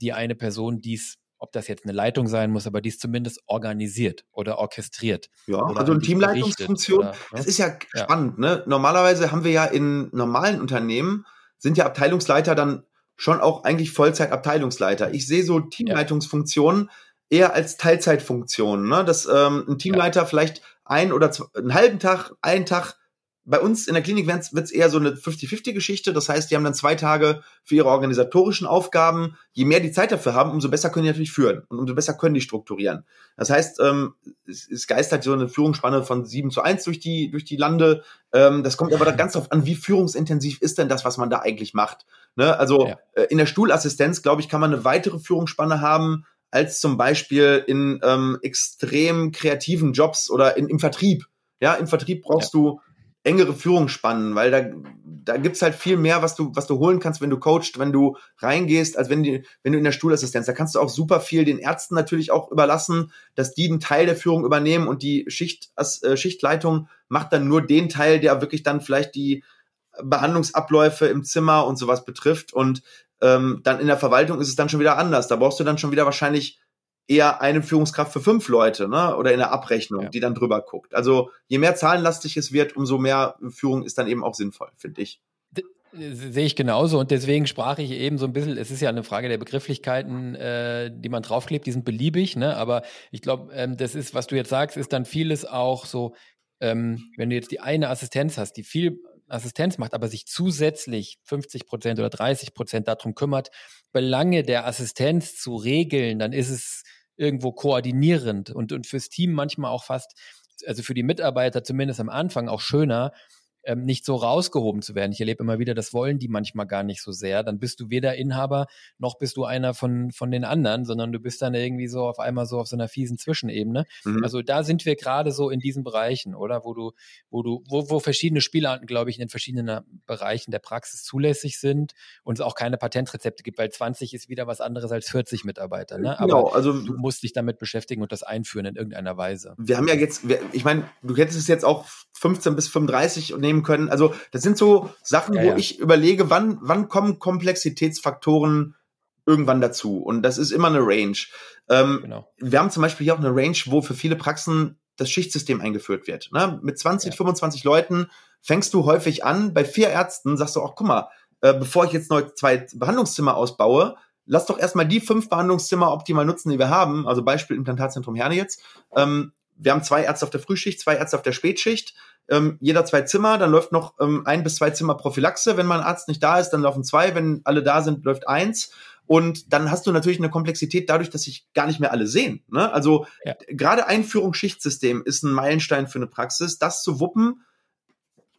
[SPEAKER 1] die eine Person, die es ob das jetzt eine Leitung sein muss, aber die ist zumindest organisiert oder orchestriert.
[SPEAKER 2] Ja, also eine Teamleitungsfunktion, oder, ne? das ist ja, ja spannend. Ne? Normalerweise haben wir ja in normalen Unternehmen, sind ja Abteilungsleiter dann schon auch eigentlich Vollzeit-Abteilungsleiter. Ich sehe so Teamleitungsfunktionen ja. eher als Teilzeitfunktionen. Ne? Dass ähm, ein Teamleiter ja. vielleicht ein oder zwei, einen halben Tag, einen Tag bei uns in der Klinik wird es eher so eine 50-50-Geschichte. Das heißt, die haben dann zwei Tage für ihre organisatorischen Aufgaben. Je mehr die Zeit dafür haben, umso besser können die natürlich führen und umso besser können die strukturieren. Das heißt, ähm, es, es geistert so eine Führungsspanne von 7 zu 1 durch die, durch die Lande. Ähm, das kommt aber dann ganz darauf an, wie führungsintensiv ist denn das, was man da eigentlich macht. Ne? Also ja. äh, in der Stuhlassistenz, glaube ich, kann man eine weitere Führungsspanne haben, als zum Beispiel in ähm, extrem kreativen Jobs oder in, im Vertrieb. Ja, im Vertrieb brauchst ja. du engere Führungsspannen, weil da, da gibt's halt viel mehr, was du, was du holen kannst, wenn du coachst, wenn du reingehst, als wenn, die, wenn du in der Stuhlassistenz. Da kannst du auch super viel den Ärzten natürlich auch überlassen, dass die einen Teil der Führung übernehmen und die Schicht, äh, Schichtleitung macht dann nur den Teil, der wirklich dann vielleicht die Behandlungsabläufe im Zimmer und sowas betrifft. Und ähm, dann in der Verwaltung ist es dann schon wieder anders. Da brauchst du dann schon wieder wahrscheinlich eher eine Führungskraft für fünf Leute, ne? Oder in der Abrechnung, ja. die dann drüber guckt. Also je mehr zahlenlastig es wird, umso mehr Führung ist dann eben auch sinnvoll, finde ich.
[SPEAKER 1] Sehe ich genauso und deswegen sprach ich eben so ein bisschen, es ist ja eine Frage der Begrifflichkeiten, äh, die man draufklebt, die sind beliebig, ne? aber ich glaube, ähm, das ist, was du jetzt sagst, ist dann vieles auch so, ähm, wenn du jetzt die eine Assistenz hast, die viel Assistenz macht, aber sich zusätzlich 50 Prozent oder 30 Prozent darum kümmert, Belange der Assistenz zu regeln, dann ist es irgendwo koordinierend und, und fürs Team manchmal auch fast, also für die Mitarbeiter zumindest am Anfang auch schöner, ähm, nicht so rausgehoben zu werden. Ich erlebe immer wieder, das wollen die manchmal gar nicht so sehr. Dann bist du weder Inhaber noch bist du einer von, von den anderen, sondern du bist dann irgendwie so auf einmal so auf so einer fiesen Zwischenebene. Mhm. Also da sind wir gerade so in diesen Bereichen, oder? Wo du, wo du, wo, wo verschiedene Spielarten, glaube ich, in den verschiedenen Bereichen der Praxis zulässig sind und es auch keine Patentrezepte gibt, weil 20 ist wieder was anderes als 40 Mitarbeiter. Ne? Aber genau, also du musst dich damit beschäftigen und das einführen in irgendeiner Weise.
[SPEAKER 2] Wir haben ja jetzt, ich meine, du hättest es jetzt auch 15 bis 35 nehmen können. Also das sind so Sachen, ja, wo ja. ich überlege, wann, wann kommen Komplexitätsfaktoren irgendwann dazu. Und das ist immer eine Range. Ähm, genau. Wir haben zum Beispiel hier auch eine Range, wo für viele Praxen das Schichtsystem eingeführt wird. Ne? Mit 20, ja. 25 Leuten fängst du häufig an. Bei vier Ärzten sagst du auch, guck mal, äh, bevor ich jetzt neu zwei Behandlungszimmer ausbaue, lass doch erstmal die fünf Behandlungszimmer optimal nutzen, die wir haben. Also Beispiel Implantatzentrum Herne jetzt. Ähm, wir haben zwei Ärzte auf der Frühschicht, zwei Ärzte auf der Spätschicht, ähm, jeder zwei Zimmer, dann läuft noch ähm, ein bis zwei Zimmer Prophylaxe. Wenn mein Arzt nicht da ist, dann laufen zwei, wenn alle da sind, läuft eins. Und dann hast du natürlich eine Komplexität dadurch, dass sich gar nicht mehr alle sehen. Ne? Also ja. gerade Einführung Schichtsystem ist ein Meilenstein für eine Praxis. Das zu wuppen,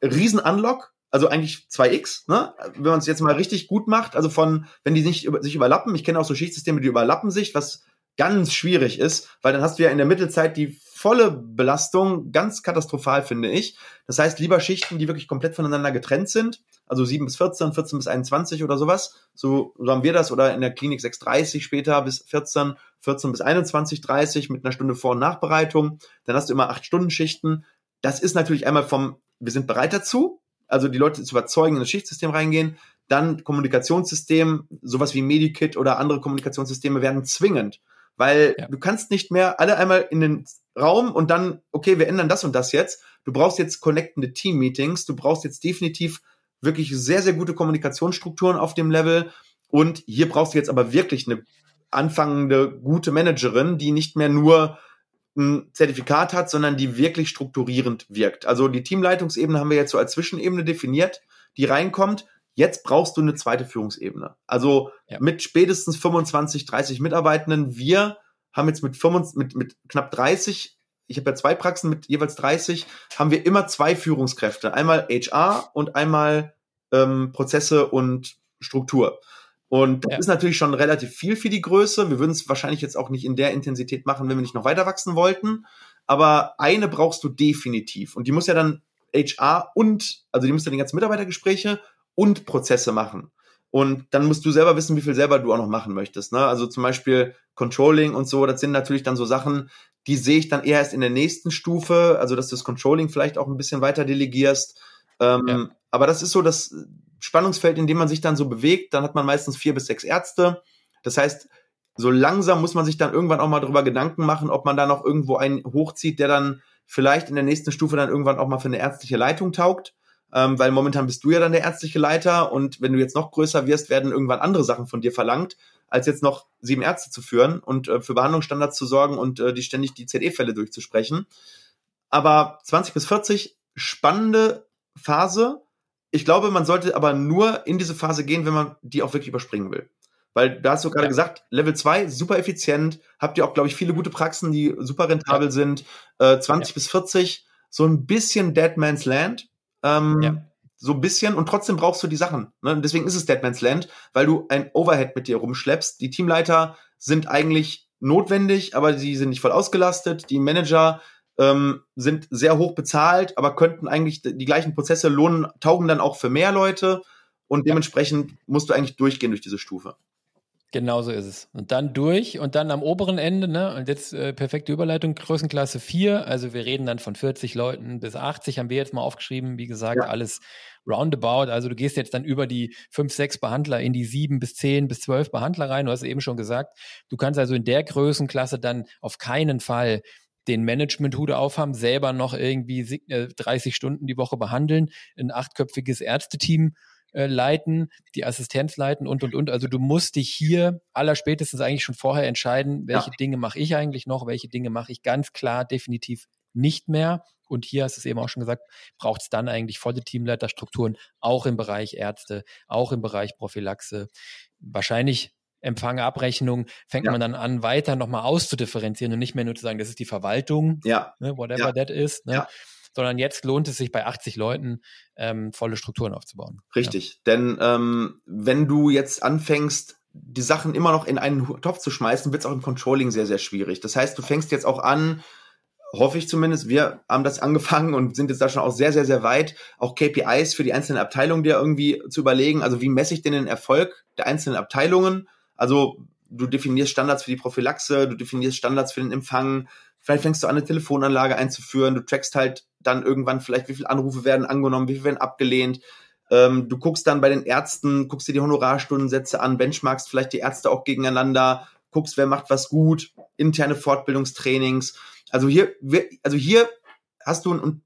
[SPEAKER 2] Riesen-Unlock, also eigentlich 2x, ne? wenn man es jetzt mal richtig gut macht, also von, wenn die nicht über, sich überlappen, ich kenne auch so Schichtsysteme, die überlappen sich, was ganz schwierig ist, weil dann hast du ja in der Mittelzeit die volle Belastung, ganz katastrophal finde ich. Das heißt, lieber Schichten, die wirklich komplett voneinander getrennt sind, also 7 bis 14, 14 bis 21 oder sowas. So, so haben wir das oder in der Klinik 6.30 später bis 14, 14 bis 21.30 mit einer Stunde Vor- und Nachbereitung. Dann hast du immer 8 Stunden Schichten. Das ist natürlich einmal vom, wir sind bereit dazu, also die Leute zu überzeugen, in das Schichtsystem reingehen. Dann Kommunikationssystem, sowas wie Medikit oder andere Kommunikationssysteme werden zwingend. Weil ja. du kannst nicht mehr alle einmal in den Raum und dann, okay, wir ändern das und das jetzt. Du brauchst jetzt connectende Team-Meetings. Du brauchst jetzt definitiv wirklich sehr, sehr gute Kommunikationsstrukturen auf dem Level. Und hier brauchst du jetzt aber wirklich eine anfangende gute Managerin, die nicht mehr nur ein Zertifikat hat, sondern die wirklich strukturierend wirkt. Also die Teamleitungsebene haben wir jetzt so als Zwischenebene definiert, die reinkommt. Jetzt brauchst du eine zweite Führungsebene. Also ja. mit spätestens 25, 30 Mitarbeitenden. Wir haben jetzt mit, 25, mit, mit knapp 30, ich habe ja zwei Praxen mit jeweils 30, haben wir immer zwei Führungskräfte. Einmal HR und einmal ähm, Prozesse und Struktur. Und das ja. ist natürlich schon relativ viel für die Größe. Wir würden es wahrscheinlich jetzt auch nicht in der Intensität machen, wenn wir nicht noch weiter wachsen wollten. Aber eine brauchst du definitiv. Und die muss ja dann HR und, also die muss ja die ganzen Mitarbeitergespräche und Prozesse machen. Und dann musst du selber wissen, wie viel selber du auch noch machen möchtest. Ne? Also zum Beispiel Controlling und so, das sind natürlich dann so Sachen, die sehe ich dann eher erst in der nächsten Stufe, also dass du das Controlling vielleicht auch ein bisschen weiter delegierst. Ähm, ja. Aber das ist so das Spannungsfeld, in dem man sich dann so bewegt. Dann hat man meistens vier bis sechs Ärzte. Das heißt, so langsam muss man sich dann irgendwann auch mal darüber Gedanken machen, ob man da noch irgendwo einen hochzieht, der dann vielleicht in der nächsten Stufe dann irgendwann auch mal für eine ärztliche Leitung taugt ähm, weil momentan bist du ja dann der ärztliche Leiter und wenn du jetzt noch größer wirst, werden irgendwann andere Sachen von dir verlangt, als jetzt noch sieben Ärzte zu führen und äh, für Behandlungsstandards zu sorgen und äh, die ständig die ZE-Fälle durchzusprechen. Aber 20 bis 40, spannende Phase. Ich glaube, man sollte aber nur in diese Phase gehen, wenn man die auch wirklich überspringen will. Weil da hast du gerade ja. gesagt, Level 2, super effizient, habt ihr auch, glaube ich, viele gute Praxen, die super rentabel ja. sind. Äh, 20 ja. bis 40, so ein bisschen Dead Man's Land. Ähm, ja. So ein bisschen und trotzdem brauchst du die Sachen. Ne? Deswegen ist es Deadman's Land, weil du ein Overhead mit dir rumschleppst. Die Teamleiter sind eigentlich notwendig, aber sie sind nicht voll ausgelastet. Die Manager ähm, sind sehr hoch bezahlt, aber könnten eigentlich die gleichen Prozesse lohnen, taugen dann auch für mehr Leute und dementsprechend musst du eigentlich durchgehen durch diese Stufe.
[SPEAKER 1] Genau so ist es. Und dann durch und dann am oberen Ende, ne, und jetzt äh, perfekte Überleitung, Größenklasse 4, also wir reden dann von 40 Leuten bis 80, haben wir jetzt mal aufgeschrieben, wie gesagt, ja. alles roundabout. Also du gehst jetzt dann über die 5, 6 Behandler in die 7 bis 10 bis 12 Behandler rein. Du hast eben schon gesagt, du kannst also in der Größenklasse dann auf keinen Fall den Management-Hut aufhaben, selber noch irgendwie 30 äh, Stunden die Woche behandeln, ein achtköpfiges Ärzteteam äh, leiten, die Assistenz leiten und und und. Also du musst dich hier allerspätestens eigentlich schon vorher entscheiden, welche ja. Dinge mache ich eigentlich noch, welche Dinge mache ich ganz klar definitiv nicht mehr. Und hier hast du es eben auch schon gesagt, braucht es dann eigentlich volle Teamleiterstrukturen, auch im Bereich Ärzte, auch im Bereich Prophylaxe. Wahrscheinlich Empfange, Abrechnung, fängt ja. man dann an, weiter nochmal auszudifferenzieren und nicht mehr nur zu sagen, das ist die Verwaltung,
[SPEAKER 2] ja.
[SPEAKER 1] ne, whatever ja. that is. Ne? Sondern jetzt lohnt es sich bei 80 Leuten ähm, volle Strukturen aufzubauen.
[SPEAKER 2] Richtig, ja. denn ähm, wenn du jetzt anfängst, die Sachen immer noch in einen Topf zu schmeißen, wird es auch im Controlling sehr, sehr schwierig. Das heißt, du fängst jetzt auch an, hoffe ich zumindest, wir haben das angefangen und sind jetzt da schon auch sehr, sehr, sehr weit, auch KPIs für die einzelnen Abteilungen dir irgendwie zu überlegen. Also wie messe ich denn den Erfolg der einzelnen Abteilungen? Also du definierst Standards für die Prophylaxe, du definierst Standards für den Empfang, vielleicht fängst du an, eine Telefonanlage einzuführen, du trackst halt dann irgendwann vielleicht, wie viele Anrufe werden angenommen, wie viele werden abgelehnt. Ähm, du guckst dann bei den Ärzten, guckst dir die Honorarstundensätze an, benchmarkst vielleicht die Ärzte auch gegeneinander, guckst, wer macht was gut, interne Fortbildungstrainings. Also hier, also hier hast du und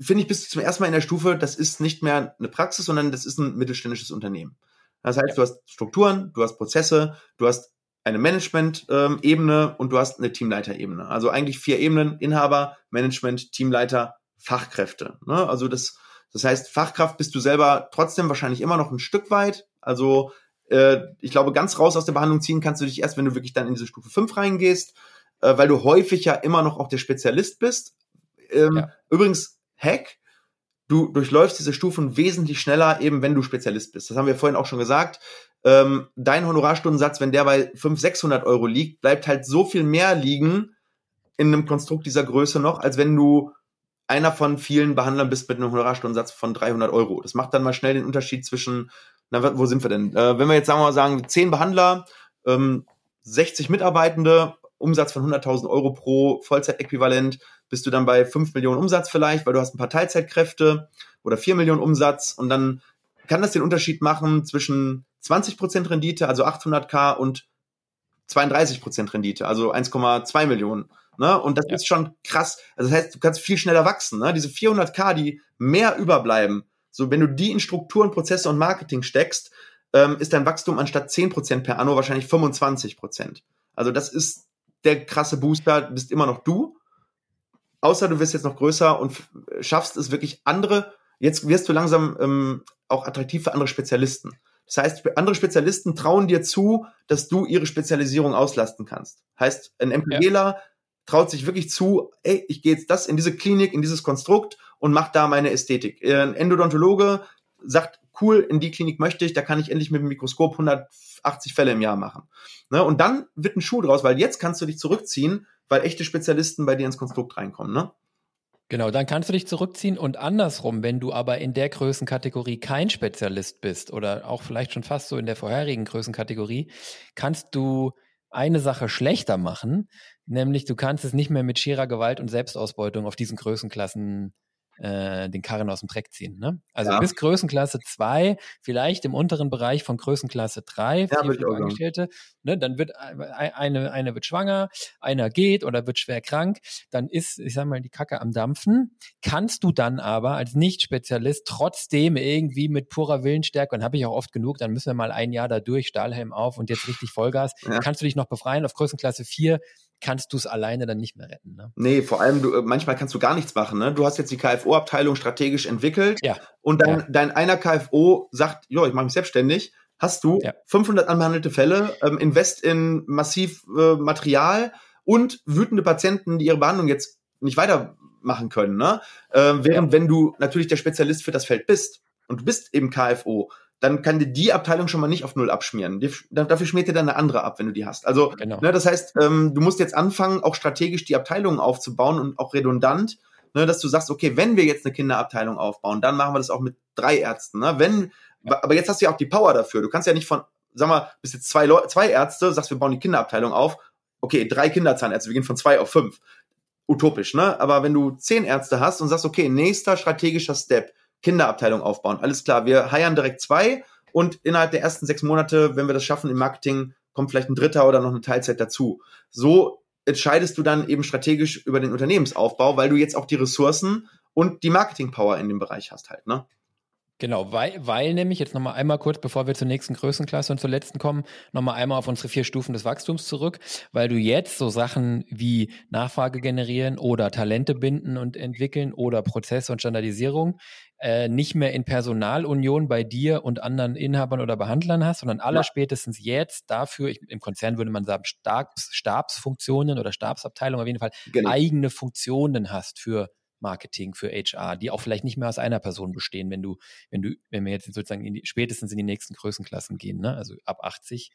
[SPEAKER 2] finde ich bis zum ersten Mal in der Stufe, das ist nicht mehr eine Praxis, sondern das ist ein mittelständisches Unternehmen. Das heißt, du hast Strukturen, du hast Prozesse, du hast eine Management-Ebene und du hast eine Teamleiter-Ebene. Also eigentlich vier Ebenen, Inhaber, Management, Teamleiter, Fachkräfte. Ne? Also das, das heißt, Fachkraft bist du selber trotzdem wahrscheinlich immer noch ein Stück weit. Also äh, ich glaube, ganz raus aus der Behandlung ziehen kannst du dich erst, wenn du wirklich dann in diese Stufe 5 reingehst, äh, weil du häufig ja immer noch auch der Spezialist bist. Ähm, ja. Übrigens, Hack, du durchläufst diese Stufen wesentlich schneller, eben wenn du Spezialist bist. Das haben wir vorhin auch schon gesagt. Ähm, dein Honorarstundensatz, wenn der bei 500, 600 Euro liegt, bleibt halt so viel mehr liegen in einem Konstrukt dieser Größe noch, als wenn du einer von vielen Behandlern bist mit einem Honorarstundensatz von 300 Euro. Das macht dann mal schnell den Unterschied zwischen, na, wo sind wir denn? Äh, wenn wir jetzt sagen wir mal sagen, 10 Behandler, ähm, 60 Mitarbeitende, Umsatz von 100.000 Euro pro Vollzeitäquivalent, bist du dann bei 5 Millionen Umsatz vielleicht, weil du hast ein paar Teilzeitkräfte oder 4 Millionen Umsatz und dann kann das den Unterschied machen zwischen 20% Rendite, also 800k und 32% Rendite, also 1,2 Millionen. Ne? Und das ja. ist schon krass. Also das heißt, du kannst viel schneller wachsen. Ne? Diese 400k, die mehr überbleiben, so wenn du die in Strukturen, Prozesse und Marketing steckst, ähm, ist dein Wachstum anstatt 10% per Anno wahrscheinlich 25%. Also das ist der krasse Booster, bist immer noch du. Außer du wirst jetzt noch größer und schaffst es wirklich andere, jetzt wirst du langsam ähm, auch attraktiv für andere Spezialisten. Das heißt, andere Spezialisten trauen dir zu, dass du ihre Spezialisierung auslasten kannst. Heißt, ein MPGler ja. traut sich wirklich zu, ey, ich gehe jetzt das in diese Klinik, in dieses Konstrukt und mach da meine Ästhetik. Ein Endodontologe sagt, cool, in die Klinik möchte ich, da kann ich endlich mit dem Mikroskop 180 Fälle im Jahr machen. Ne? Und dann wird ein Schuh draus, weil jetzt kannst du dich zurückziehen, weil echte Spezialisten bei dir ins Konstrukt reinkommen. Ne?
[SPEAKER 1] Genau, dann kannst du dich zurückziehen und andersrum, wenn du aber in der Größenkategorie kein Spezialist bist oder auch vielleicht schon fast so in der vorherigen Größenkategorie, kannst du eine Sache schlechter machen, nämlich du kannst es nicht mehr mit schierer Gewalt und Selbstausbeutung auf diesen Größenklassen äh, den Karren aus dem Dreck ziehen. Ne? Also ja. bis Größenklasse 2, vielleicht im unteren Bereich von Größenklasse 3,
[SPEAKER 2] ja, vier,
[SPEAKER 1] Angestellte, ne? dann wird eine, eine wird schwanger, einer geht oder wird schwer krank, dann ist, ich sag mal, die Kacke am Dampfen. Kannst du dann aber als Nicht-Spezialist trotzdem irgendwie mit purer Willensstärke, und habe ich auch oft genug, dann müssen wir mal ein Jahr da durch, Stahlhelm auf und jetzt richtig Vollgas, ja. kannst du dich noch befreien auf Größenklasse 4 kannst du es alleine dann nicht mehr retten. Ne?
[SPEAKER 2] Nee, vor allem, du, äh, manchmal kannst du gar nichts machen. Ne? Du hast jetzt die KFO-Abteilung strategisch entwickelt ja. und dein, ja. dein einer KFO sagt, ja, ich mache mich selbstständig. Hast du ja. 500 anbehandelte Fälle, ähm, invest in massiv äh, Material und wütende Patienten, die ihre Behandlung jetzt nicht weitermachen können. Ne? Äh, während wenn du natürlich der Spezialist für das Feld bist und du bist eben KFO, dann kann dir die Abteilung schon mal nicht auf Null abschmieren. Die, dafür schmiert dir dann eine andere ab, wenn du die hast. Also, genau. ne, das heißt, ähm, du musst jetzt anfangen, auch strategisch die Abteilungen aufzubauen und auch redundant, ne, dass du sagst, okay, wenn wir jetzt eine Kinderabteilung aufbauen, dann machen wir das auch mit drei Ärzten. Ne? Wenn, ja. aber jetzt hast du ja auch die Power dafür. Du kannst ja nicht von, sag mal, bis jetzt zwei, Leu zwei Ärzte, sagst, wir bauen die Kinderabteilung auf. Okay, drei Kinderzahnärzte, wir gehen von zwei auf fünf. Utopisch, ne? Aber wenn du zehn Ärzte hast und sagst, okay, nächster strategischer Step, Kinderabteilung aufbauen. Alles klar, wir heiern direkt zwei und innerhalb der ersten sechs Monate, wenn wir das schaffen im Marketing, kommt vielleicht ein dritter oder noch eine Teilzeit dazu. So entscheidest du dann eben strategisch über den Unternehmensaufbau, weil du jetzt auch die Ressourcen und die Marketing-Power in dem Bereich hast halt, ne?
[SPEAKER 1] Genau, weil, weil nämlich, jetzt nochmal einmal kurz, bevor wir zur nächsten Größenklasse und zur letzten kommen, nochmal einmal auf unsere vier Stufen des Wachstums zurück, weil du jetzt so Sachen wie Nachfrage generieren oder Talente binden und entwickeln oder Prozesse und Standardisierung äh, nicht mehr in Personalunion bei dir und anderen Inhabern oder Behandlern hast, sondern allerspätestens jetzt dafür, ich, im Konzern würde man sagen, Stabs, Stabsfunktionen oder Stabsabteilungen auf jeden Fall genau. eigene Funktionen hast für Marketing, für HR, die auch vielleicht nicht mehr aus einer Person bestehen, wenn du, wenn du, wenn wir jetzt sozusagen in die, spätestens in die nächsten Größenklassen gehen, ne? also ab 80,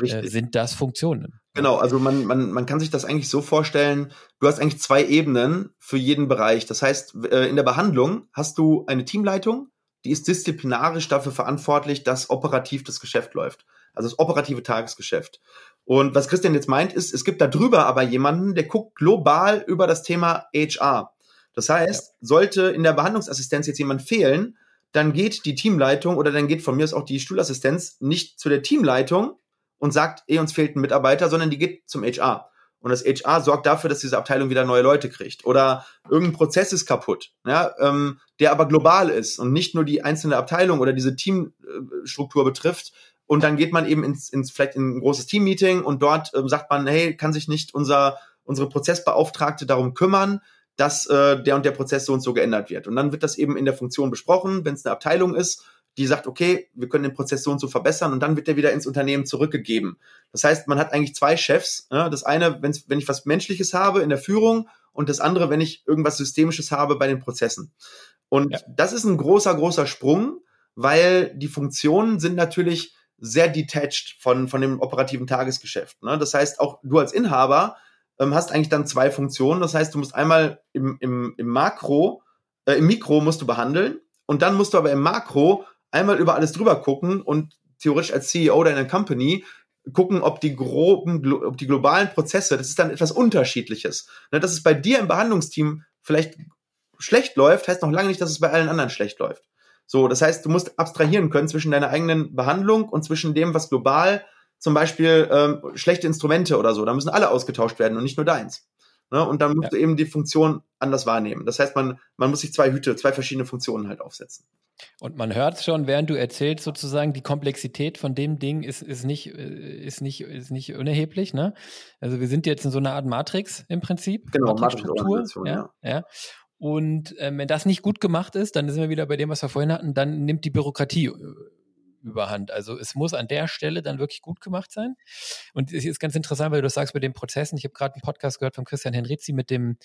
[SPEAKER 1] äh, sind das Funktionen.
[SPEAKER 2] Genau, also man, man, man kann sich das eigentlich so vorstellen, du hast eigentlich zwei Ebenen für jeden Bereich. Das heißt, äh, in der Behandlung hast du eine Teamleitung, die ist disziplinarisch dafür verantwortlich, dass operativ das Geschäft läuft. Also das operative Tagesgeschäft. Und was Christian jetzt meint, ist, es gibt da drüber aber jemanden, der guckt global über das Thema HR. Das heißt, sollte in der Behandlungsassistenz jetzt jemand fehlen, dann geht die Teamleitung oder dann geht von mir aus auch die Stuhlassistenz nicht zu der Teamleitung und sagt, eh, uns fehlt ein Mitarbeiter, sondern die geht zum HR. Und das HR sorgt dafür, dass diese Abteilung wieder neue Leute kriegt. Oder irgendein Prozess ist kaputt, ja, ähm, der aber global ist und nicht nur die einzelne Abteilung oder diese Teamstruktur betrifft. Und dann geht man eben ins, ins vielleicht in ein großes Teammeeting und dort ähm, sagt man, hey, kann sich nicht unser unsere Prozessbeauftragte darum kümmern, dass äh, der und der Prozess so und so geändert wird. Und dann wird das eben in der Funktion besprochen, wenn es eine Abteilung ist, die sagt, okay, wir können den Prozess so und so verbessern und dann wird der wieder ins Unternehmen zurückgegeben. Das heißt, man hat eigentlich zwei Chefs. Ja? Das eine, wenn's, wenn ich was Menschliches habe in der Führung und das andere, wenn ich irgendwas Systemisches habe bei den Prozessen. Und ja. das ist ein großer, großer Sprung, weil die Funktionen sind natürlich sehr detached von, von dem operativen Tagesgeschäft. Ne? Das heißt, auch du als Inhaber ähm, hast eigentlich dann zwei Funktionen. Das heißt, du musst einmal im, im, im Makro, äh, im Mikro musst du behandeln und dann musst du aber im Makro einmal über alles drüber gucken und theoretisch als CEO deiner Company gucken, ob die groben, ob die globalen Prozesse, das ist dann etwas Unterschiedliches. Ne, dass es bei dir im Behandlungsteam vielleicht schlecht läuft, heißt noch lange nicht, dass es bei allen anderen schlecht läuft. So, das heißt, du musst abstrahieren können zwischen deiner eigenen Behandlung und zwischen dem, was global, zum Beispiel ähm, schlechte Instrumente oder so, da müssen alle ausgetauscht werden und nicht nur deins. Ne? Und dann musst ja. du eben die Funktion anders wahrnehmen. Das heißt, man, man muss sich zwei Hüte, zwei verschiedene Funktionen halt aufsetzen.
[SPEAKER 1] Und man hört schon, während du erzählst, sozusagen, die Komplexität von dem Ding ist, ist, nicht, äh, ist, nicht, ist nicht unerheblich. Ne? Also wir sind jetzt in so einer Art Matrix im Prinzip.
[SPEAKER 2] Genau, Matrix-Struktur.
[SPEAKER 1] Ja, ja. ja. Und ähm, wenn das nicht gut gemacht ist, dann sind wir wieder bei dem, was wir vorhin hatten, dann nimmt die Bürokratie äh, überhand. Also es muss an der Stelle dann wirklich gut gemacht sein. Und es ist ganz interessant, weil du das sagst mit den Prozessen. Ich habe gerade einen Podcast gehört von Christian Henrizi mit dem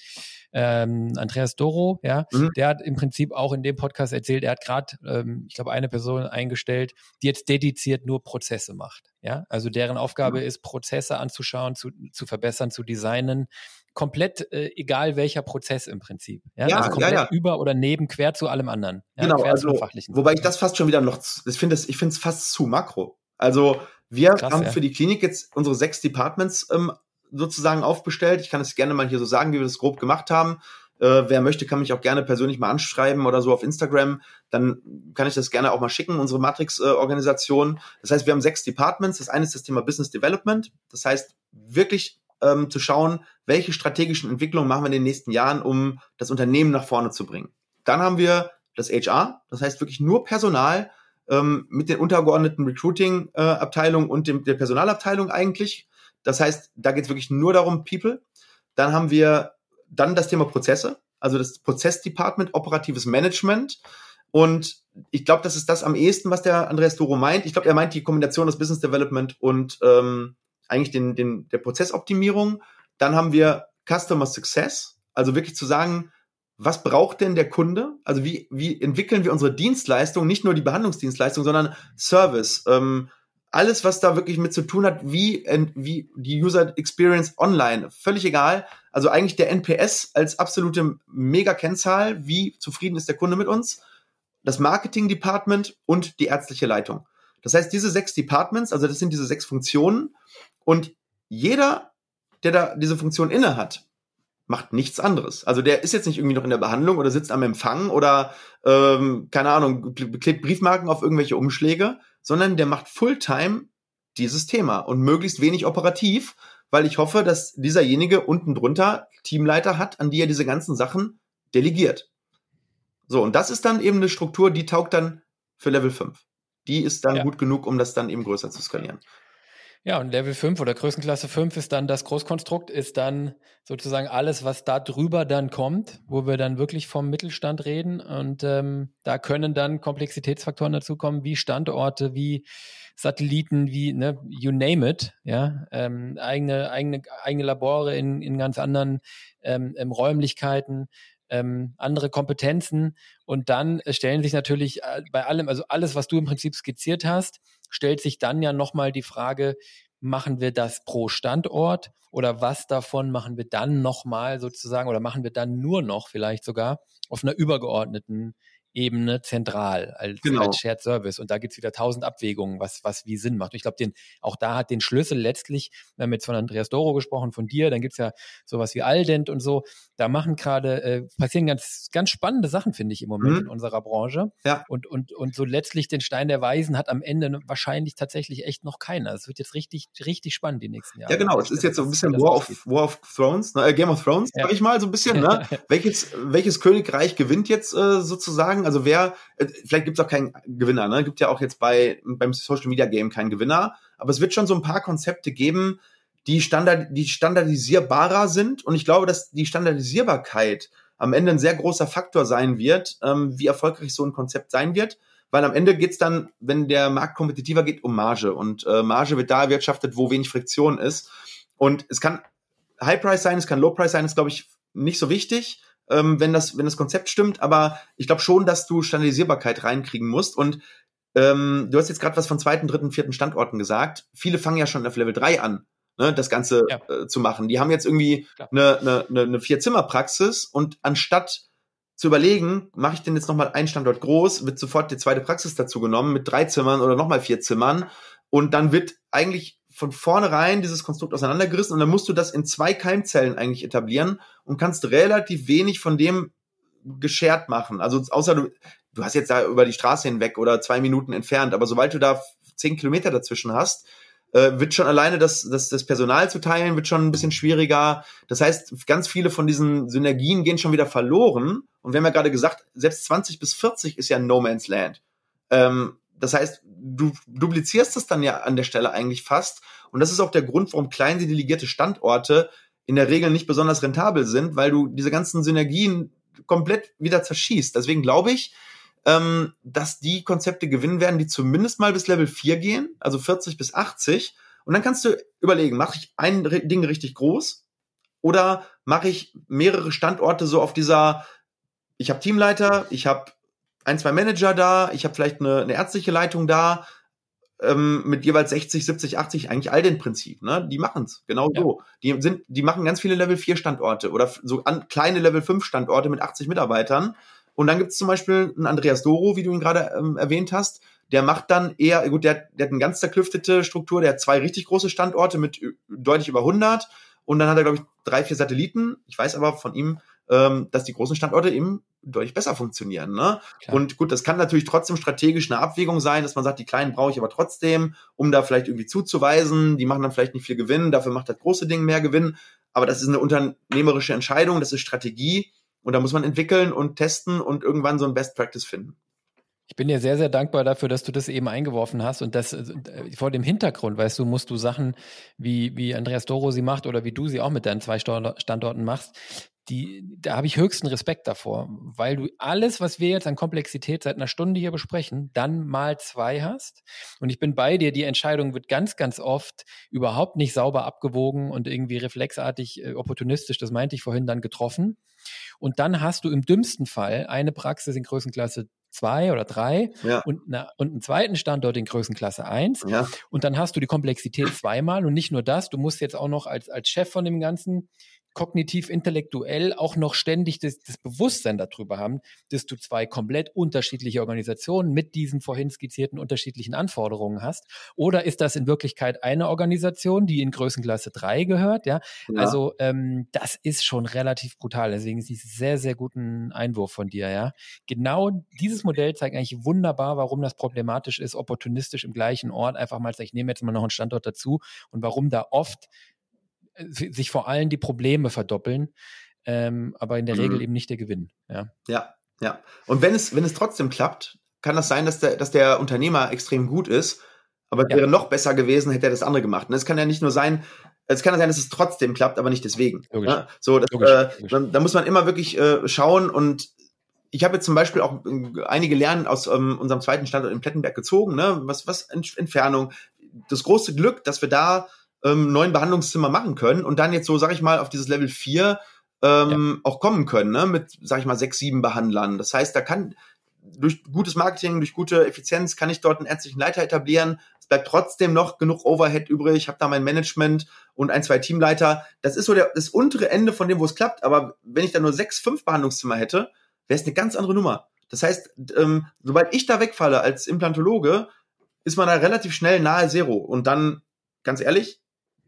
[SPEAKER 1] ähm, Andreas Doro, ja, mhm. der hat im Prinzip auch in dem Podcast erzählt, er hat gerade, ähm, ich glaube, eine Person eingestellt, die jetzt dediziert nur Prozesse macht. Ja, also deren Aufgabe mhm. ist, Prozesse anzuschauen, zu, zu verbessern, zu designen, komplett äh, egal welcher Prozess im Prinzip. Ja, ja also komplett ja, ja. über oder neben, quer zu allem anderen.
[SPEAKER 2] Genau, also, wobei ich das fast schon wieder noch, ich finde es, ich finde es fast zu makro. Also wir Krass, haben für die Klinik jetzt unsere sechs Departments ähm, sozusagen aufbestellt. Ich kann es gerne mal hier so sagen, wie wir das grob gemacht haben. Äh, wer möchte, kann mich auch gerne persönlich mal anschreiben oder so auf Instagram. Dann kann ich das gerne auch mal schicken, unsere Matrix-Organisation. Äh, das heißt, wir haben sechs Departments. Das eine ist das Thema Business Development. Das heißt, wirklich ähm, zu schauen, welche strategischen Entwicklungen machen wir in den nächsten Jahren, um das Unternehmen nach vorne zu bringen. Dann haben wir das HR, das heißt wirklich nur Personal ähm, mit den untergeordneten Recruiting-Abteilungen äh, und dem, der Personalabteilung eigentlich. Das heißt, da geht es wirklich nur darum, People. Dann haben wir dann das Thema Prozesse, also das Prozessdepartment, operatives Management. Und ich glaube, das ist das am ehesten, was der Andreas Doro meint. Ich glaube, er meint die Kombination aus Business Development und ähm, eigentlich den, den, der Prozessoptimierung. Dann haben wir Customer Success, also wirklich zu sagen, was braucht denn der Kunde? Also wie, wie entwickeln wir unsere Dienstleistung, nicht nur die Behandlungsdienstleistung, sondern Service, ähm, alles, was da wirklich mit zu tun hat, wie, wie die User Experience online, völlig egal. Also eigentlich der NPS als absolute Mega-Kennzahl, wie zufrieden ist der Kunde mit uns, das Marketing Department und die ärztliche Leitung. Das heißt, diese sechs Departments, also das sind diese sechs Funktionen und jeder, der da diese Funktion inne hat, macht nichts anderes. Also der ist jetzt nicht irgendwie noch in der Behandlung oder sitzt am Empfang oder ähm, keine Ahnung, klebt Briefmarken auf irgendwelche Umschläge, sondern der macht Fulltime dieses Thema und möglichst wenig operativ, weil ich hoffe, dass dieserjenige unten drunter Teamleiter hat, an die er diese ganzen Sachen delegiert. So, und das ist dann eben eine Struktur, die taugt dann für Level 5. Die ist dann ja. gut genug, um das dann eben größer zu skalieren.
[SPEAKER 1] Ja, und Level 5 oder Größenklasse 5 ist dann das Großkonstrukt, ist dann sozusagen alles, was da drüber dann kommt, wo wir dann wirklich vom Mittelstand reden. Und ähm, da können dann Komplexitätsfaktoren dazukommen, wie Standorte, wie Satelliten, wie, ne, you name it, ja, ähm, eigene, eigene, eigene Labore in, in ganz anderen ähm, ähm Räumlichkeiten, ähm, andere Kompetenzen und dann stellen sich natürlich äh, bei allem, also alles, was du im Prinzip skizziert hast, stellt sich dann ja nochmal die Frage, machen wir das pro Standort oder was davon machen wir dann nochmal sozusagen oder machen wir dann nur noch vielleicht sogar auf einer übergeordneten Ebene zentral als, genau. als Shared Service. Und da gibt's wieder tausend Abwägungen, was, was wie Sinn macht. Und ich glaube, den, auch da hat den Schlüssel letztlich, wir haben jetzt von Andreas Doro gesprochen, von dir, dann gibt's ja sowas wie Aldent und so. Da machen gerade, äh, passieren ganz, ganz spannende Sachen, finde ich, im Moment mhm. in unserer Branche. Ja. Und, und, und so letztlich den Stein der Weisen hat am Ende wahrscheinlich tatsächlich echt noch keiner. Es wird jetzt richtig, richtig spannend die nächsten Jahre.
[SPEAKER 2] Ja, genau. Es ist jetzt so ein bisschen War of, War of Thrones, ne? Äh, Game of Thrones, ja. sag ich mal, so ein bisschen, ne? welches, welches Königreich gewinnt jetzt äh, sozusagen? Sagen. Also wer, äh, vielleicht gibt es auch keinen Gewinner, ne? Gibt ja auch jetzt bei beim Social Media Game keinen Gewinner, aber es wird schon so ein paar Konzepte geben, die standard, die standardisierbarer sind. Und ich glaube, dass die Standardisierbarkeit am Ende ein sehr großer Faktor sein wird, ähm, wie erfolgreich so ein Konzept sein wird. Weil am Ende geht's dann, wenn der Markt kompetitiver geht, um Marge. Und äh, Marge wird da erwirtschaftet, wo wenig Friktion ist. Und es kann High Price sein, es kann Low Price sein, ist, glaube ich, nicht so wichtig ähm, wenn, das, wenn das Konzept stimmt. Aber ich glaube schon, dass du Standardisierbarkeit reinkriegen musst. Und ähm, du hast jetzt gerade was von zweiten, dritten, vierten Standorten gesagt. Viele fangen ja schon auf Level 3 an, ne, das Ganze ja. äh, zu machen. Die haben jetzt irgendwie eine, eine, eine, eine Vier-Zimmer-Praxis und anstatt zu überlegen, mache ich denn jetzt nochmal einen Standort groß, wird sofort die zweite Praxis dazu genommen mit drei Zimmern oder nochmal vier Zimmern und dann wird eigentlich von vornherein dieses Konstrukt auseinandergerissen und dann musst du das in zwei Keimzellen eigentlich etablieren und kannst relativ wenig von dem geschert machen. Also außer du, du hast jetzt da über die Straße hinweg oder zwei Minuten entfernt, aber sobald du da zehn Kilometer dazwischen hast, äh, wird schon alleine das, das, das Personal zu teilen, wird schon ein bisschen schwieriger. Das heißt, ganz viele von diesen Synergien gehen schon wieder verloren. Und wir haben ja gerade gesagt, selbst 20 bis 40 ist ja No Man's Land. Ähm, das heißt, du duplizierst es dann ja an der Stelle eigentlich fast. Und das ist auch der Grund, warum kleine delegierte Standorte in der Regel nicht besonders rentabel sind, weil du diese ganzen Synergien komplett wieder zerschießt. Deswegen glaube ich, ähm, dass die Konzepte gewinnen werden, die zumindest mal bis Level 4 gehen, also 40 bis 80. Und dann kannst du überlegen, mache ich ein Ding richtig groß oder mache ich mehrere Standorte so auf dieser, ich habe Teamleiter, ich habe ein, zwei Manager da, ich habe vielleicht eine, eine ärztliche Leitung da, ähm, mit jeweils 60, 70, 80, eigentlich all den Prinzip, ne? Die machen's genau ja. so. Die sind, die machen ganz viele Level 4 Standorte oder so an, kleine Level 5 Standorte mit 80 Mitarbeitern. Und dann gibt's zum Beispiel einen Andreas Doro, wie du ihn gerade ähm, erwähnt hast, der macht dann eher, gut, der, der hat eine ganz zerklüftete Struktur, der hat zwei richtig große Standorte mit deutlich über 100 und dann hat er, glaube ich, drei, vier Satelliten. Ich weiß aber von ihm, ähm, dass die großen Standorte eben deutlich besser funktionieren. Ne? Und gut, das kann natürlich trotzdem strategisch eine Abwägung sein, dass man sagt, die kleinen brauche ich aber trotzdem, um da vielleicht irgendwie zuzuweisen. Die machen dann vielleicht nicht viel Gewinn, dafür macht das große Ding mehr Gewinn. Aber das ist eine unternehmerische Entscheidung, das ist Strategie und da muss man entwickeln und testen und irgendwann so ein Best Practice finden.
[SPEAKER 1] Ich bin dir sehr, sehr dankbar dafür, dass du das eben eingeworfen hast und das äh, vor dem Hintergrund, weißt du, musst du Sachen wie, wie Andreas Doro sie macht oder wie du sie auch mit deinen zwei Standorten machst, die, da habe ich höchsten Respekt davor, weil du alles, was wir jetzt an Komplexität seit einer Stunde hier besprechen, dann mal zwei hast. Und ich bin bei dir, die Entscheidung wird ganz, ganz oft überhaupt nicht sauber abgewogen und irgendwie reflexartig, äh, opportunistisch, das meinte ich vorhin, dann getroffen. Und dann hast du im dümmsten Fall eine Praxis in Größenklasse zwei oder drei ja. und, na, und einen zweiten Standort in Größenklasse eins ja. Und dann hast du die Komplexität zweimal und nicht nur das, du musst jetzt auch noch als, als Chef von dem Ganzen kognitiv, intellektuell auch noch ständig das, das, Bewusstsein darüber haben, dass du zwei komplett unterschiedliche Organisationen mit diesen vorhin skizzierten unterschiedlichen Anforderungen hast? Oder ist das in Wirklichkeit eine Organisation, die in Größenklasse 3 gehört? Ja, ja. also ähm, das ist schon relativ brutal. Deswegen ist es sehr, sehr guten Einwurf von dir. Ja, genau dieses Modell zeigt eigentlich wunderbar, warum das problematisch ist, opportunistisch im gleichen Ort einfach mal, ich nehme jetzt mal noch einen Standort dazu und warum da oft sich vor allem die Probleme verdoppeln, ähm, aber in der mhm. Regel eben nicht der Gewinn. Ja,
[SPEAKER 2] ja. ja. Und wenn es, wenn es trotzdem klappt, kann das sein, dass der, dass der Unternehmer extrem gut ist, aber es ja. wäre noch besser gewesen, hätte er das andere gemacht. Und es kann ja nicht nur sein, es kann ja sein, dass es trotzdem klappt, aber nicht deswegen. Logisch. Ja? So, das, Logisch. Äh, Logisch. Da, da, muss man immer wirklich äh, schauen und ich habe jetzt zum Beispiel auch äh, einige Lernen aus ähm, unserem zweiten Standort in Plettenberg gezogen, ne? Was, was Entfernung. Das große Glück, dass wir da ähm, neuen Behandlungszimmer machen können und dann jetzt so, sag ich mal, auf dieses Level 4 ähm, ja. auch kommen können, ne? mit, sag ich mal, sechs, sieben Behandlern. Das heißt, da kann durch gutes Marketing, durch gute Effizienz kann ich dort einen ärztlichen Leiter etablieren. Es bleibt trotzdem noch genug Overhead übrig. Ich habe da mein Management und ein, zwei Teamleiter. Das ist so der, das untere Ende von dem, wo es klappt. Aber wenn ich da nur sechs, fünf Behandlungszimmer hätte, wäre es eine ganz andere Nummer. Das heißt, ähm, sobald ich da wegfalle als Implantologe, ist man da relativ schnell nahe Zero. Und dann, ganz ehrlich,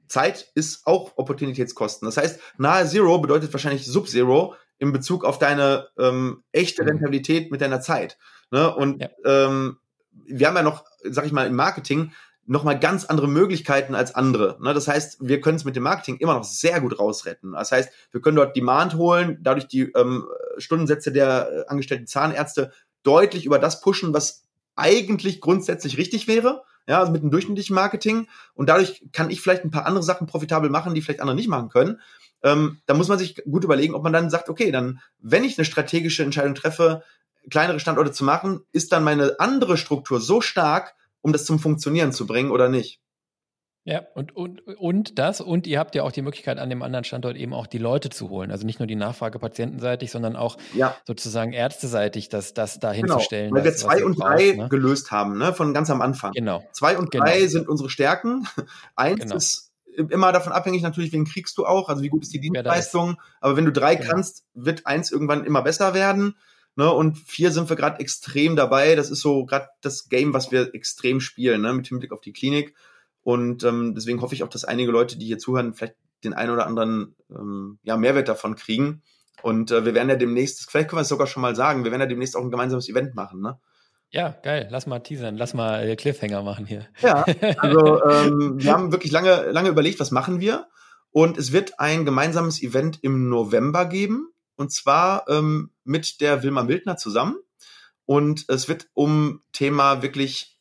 [SPEAKER 2] Zeit ist auch Opportunitätskosten. Das heißt, nahe Zero bedeutet wahrscheinlich Sub-Zero in Bezug auf deine ähm, echte mhm. Rentabilität mit deiner Zeit. Ne? Und ja. ähm, wir haben ja noch, sag ich mal, im Marketing noch mal ganz andere Möglichkeiten als andere. Ne? Das heißt, wir können es mit dem Marketing immer noch sehr gut rausretten. Das heißt, wir können dort Demand holen, dadurch die ähm, Stundensätze der äh, angestellten Zahnärzte deutlich über das pushen, was eigentlich grundsätzlich richtig wäre ja, also mit einem durchschnittlichen Marketing. Und dadurch kann ich vielleicht ein paar andere Sachen profitabel machen, die vielleicht andere nicht machen können. Ähm, da muss man sich gut überlegen, ob man dann sagt, okay, dann, wenn ich eine strategische Entscheidung treffe, kleinere Standorte zu machen, ist dann meine andere Struktur so stark, um das zum Funktionieren zu bringen oder nicht?
[SPEAKER 1] Ja, und, und, und das, und ihr habt ja auch die Möglichkeit, an dem anderen Standort eben auch die Leute zu holen. Also nicht nur die Nachfrage patientenseitig, sondern auch ja. sozusagen ärzteseitig, das, das da genau, hinzustellen.
[SPEAKER 2] Weil wir zwei und drei ne? gelöst haben, ne? Von ganz am Anfang.
[SPEAKER 1] Genau.
[SPEAKER 2] Zwei und genau. drei sind unsere Stärken. Eins genau. ist immer davon abhängig natürlich, wen kriegst du auch, also wie gut ist die Dienstleistung. Aber wenn du drei genau. kannst, wird eins irgendwann immer besser werden. Ne, und vier sind wir gerade extrem dabei. Das ist so gerade das Game, was wir extrem spielen, ne, mit Hinblick auf die Klinik. Und ähm, deswegen hoffe ich auch, dass einige Leute, die hier zuhören, vielleicht den einen oder anderen ähm, ja, Mehrwert davon kriegen. Und äh, wir werden ja demnächst, vielleicht können wir es sogar schon mal sagen, wir werden ja demnächst auch ein gemeinsames Event machen, ne?
[SPEAKER 1] Ja, geil. Lass mal teasern, lass mal äh, Cliffhanger machen hier.
[SPEAKER 2] Ja, also ähm, wir haben wirklich lange, lange überlegt, was machen wir. Und es wird ein gemeinsames Event im November geben. Und zwar ähm, mit der Wilma Mildner zusammen. Und es wird um Thema wirklich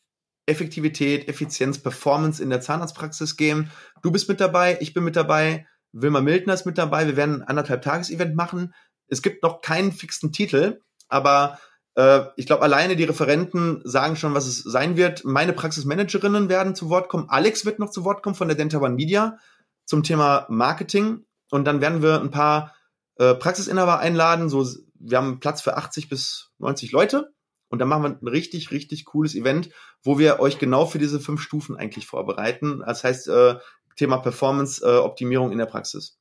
[SPEAKER 2] Effektivität, Effizienz, Performance in der Zahnarztpraxis gehen. Du bist mit dabei, ich bin mit dabei, Wilma Mildner ist mit dabei. Wir werden ein anderthalb Tages-Event machen. Es gibt noch keinen fixen Titel, aber äh, ich glaube, alleine die Referenten sagen schon, was es sein wird. Meine Praxismanagerinnen werden zu Wort kommen. Alex wird noch zu Wort kommen von der Denta One Media zum Thema Marketing. Und dann werden wir ein paar äh, Praxisinhaber einladen. So, wir haben Platz für 80 bis 90 Leute. Und dann machen wir ein richtig, richtig cooles Event, wo wir euch genau für diese fünf Stufen eigentlich vorbereiten. Das heißt, äh, Thema Performance-Optimierung äh, in der Praxis.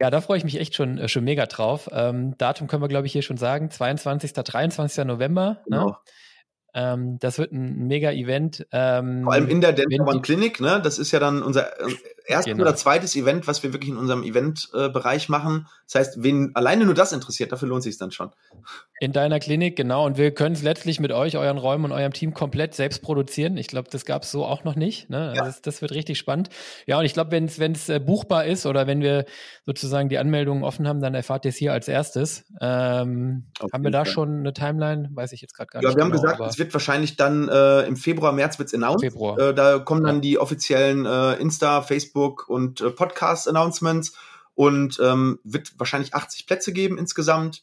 [SPEAKER 1] Ja, da freue ich mich echt schon, äh, schon mega drauf. Ähm, Datum können wir, glaube ich, hier schon sagen. 22. 23. November. Ne? Genau. Ne? Ähm, das wird ein mega Event.
[SPEAKER 2] Ähm, Vor allem in der Dental Clinic, ne? Das ist ja dann unser äh, erstes genau. oder zweites Event, was wir wirklich in unserem Eventbereich machen. Das heißt, wen alleine nur das interessiert, dafür lohnt sich dann schon.
[SPEAKER 1] In deiner Klinik, genau. Und wir können es letztlich mit euch, euren Räumen und eurem Team komplett selbst produzieren. Ich glaube, das gab es so auch noch nicht. Ne? Also ja. das, das, wird richtig spannend. Ja, und ich glaube, wenn es äh, buchbar ist oder wenn wir sozusagen die Anmeldungen offen haben, dann erfahrt ihr es hier als erstes. Ähm, haben wir da Fall. schon eine Timeline? Weiß ich jetzt gerade gar
[SPEAKER 2] ja,
[SPEAKER 1] nicht.
[SPEAKER 2] Ja, wir genau, haben gesagt, es wird wahrscheinlich dann äh, im Februar, März wird es announced. Februar. Äh, da kommen dann ja. die offiziellen äh, Insta, Facebook und äh, Podcast-Announcements und ähm, wird wahrscheinlich 80 Plätze geben insgesamt.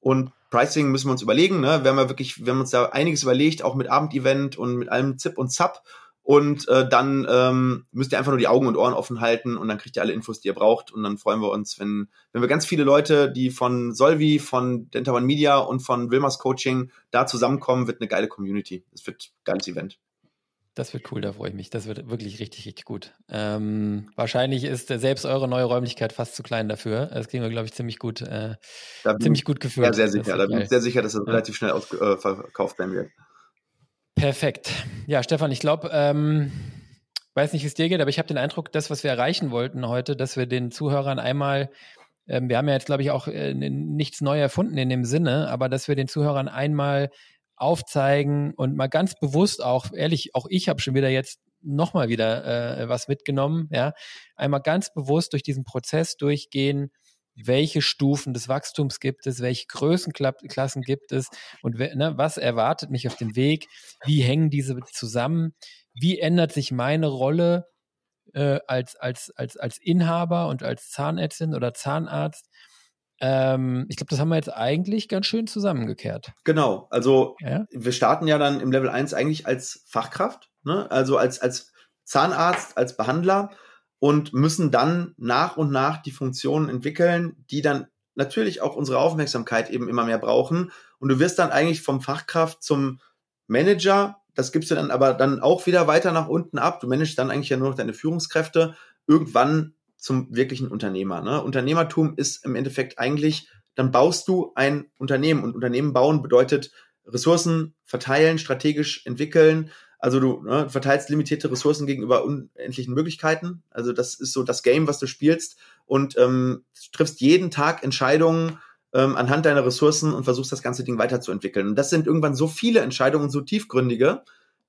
[SPEAKER 2] Und Pricing müssen wir uns überlegen. Ne? Wir haben ja wirklich, wir haben uns da einiges überlegt, auch mit Abendevent und mit allem Zip und Zap. Und äh, dann ähm, müsst ihr einfach nur die Augen und Ohren offen halten und dann kriegt ihr alle Infos, die ihr braucht. Und dann freuen wir uns, wenn, wenn wir ganz viele Leute, die von Solvi, von Dental One Media und von Wilmers Coaching da zusammenkommen, wird eine geile Community. Es wird ein geiles Event.
[SPEAKER 1] Das wird cool, da freue ich mich. Das wird wirklich richtig, richtig gut. Ähm, wahrscheinlich ist selbst eure neue Räumlichkeit fast zu klein dafür. Das kriegen wir, glaube ich, ziemlich gut, äh, ziemlich gut gefühlt.
[SPEAKER 2] Ja, sehr sicher. Da bin ich sehr sicher, dass das ja. relativ schnell aus, äh, verkauft werden wird.
[SPEAKER 1] Perfekt. Ja, Stefan, ich glaube, ähm, weiß nicht, wie es dir geht, aber ich habe den Eindruck, das, was wir erreichen wollten heute, dass wir den Zuhörern einmal ähm, wir haben ja jetzt, glaube ich, auch äh, nichts neu erfunden in dem Sinne, aber dass wir den Zuhörern einmal aufzeigen und mal ganz bewusst auch, ehrlich, auch ich habe schon wieder jetzt nochmal wieder äh, was mitgenommen, ja, einmal ganz bewusst durch diesen Prozess durchgehen, welche Stufen des Wachstums gibt es, welche Größenklassen gibt es und ne, was erwartet mich auf dem Weg, wie hängen diese zusammen, wie ändert sich meine Rolle äh, als, als, als, als Inhaber und als Zahnärztin oder Zahnarzt ähm, ich glaube, das haben wir jetzt eigentlich ganz schön zusammengekehrt.
[SPEAKER 2] Genau, also ja? wir starten ja dann im Level 1 eigentlich als Fachkraft, ne? also als, als Zahnarzt, als Behandler. und müssen dann nach und nach die Funktionen entwickeln, die dann natürlich auch unsere Aufmerksamkeit eben immer mehr brauchen. Und du wirst dann eigentlich vom Fachkraft zum Manager, das gibst du dann aber dann auch wieder weiter nach unten ab. Du managst dann eigentlich ja nur noch deine Führungskräfte. Irgendwann zum wirklichen Unternehmer. Ne? Unternehmertum ist im Endeffekt eigentlich, dann baust du ein Unternehmen und Unternehmen bauen bedeutet Ressourcen verteilen, strategisch entwickeln. Also du ne, verteilst limitierte Ressourcen gegenüber unendlichen Möglichkeiten. Also das ist so das Game, was du spielst und ähm, triffst jeden Tag Entscheidungen ähm, anhand deiner Ressourcen und versuchst das ganze Ding weiterzuentwickeln. Und das sind irgendwann so viele Entscheidungen, so tiefgründige,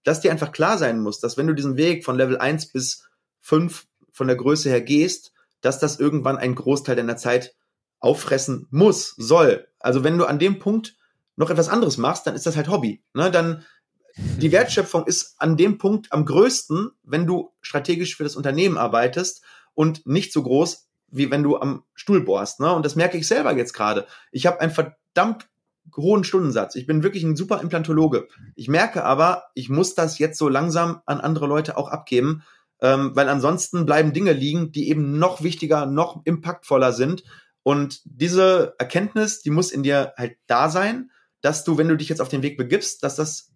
[SPEAKER 2] dass dir einfach klar sein muss, dass wenn du diesen Weg von Level 1 bis 5 von der Größe her gehst, dass das irgendwann einen Großteil deiner Zeit auffressen muss, soll. Also wenn du an dem Punkt noch etwas anderes machst, dann ist das halt Hobby. Ne? Dann die Wertschöpfung ist an dem Punkt am größten, wenn du strategisch für das Unternehmen arbeitest und nicht so groß, wie wenn du am Stuhl bohrst. Ne? Und das merke ich selber jetzt gerade. Ich habe einen verdammt hohen Stundensatz. Ich bin wirklich ein super Implantologe. Ich merke aber, ich muss das jetzt so langsam an andere Leute auch abgeben, ähm, weil ansonsten bleiben Dinge liegen, die eben noch wichtiger, noch impactvoller sind. Und diese Erkenntnis, die muss in dir halt da sein, dass du, wenn du dich jetzt auf den Weg begibst, dass das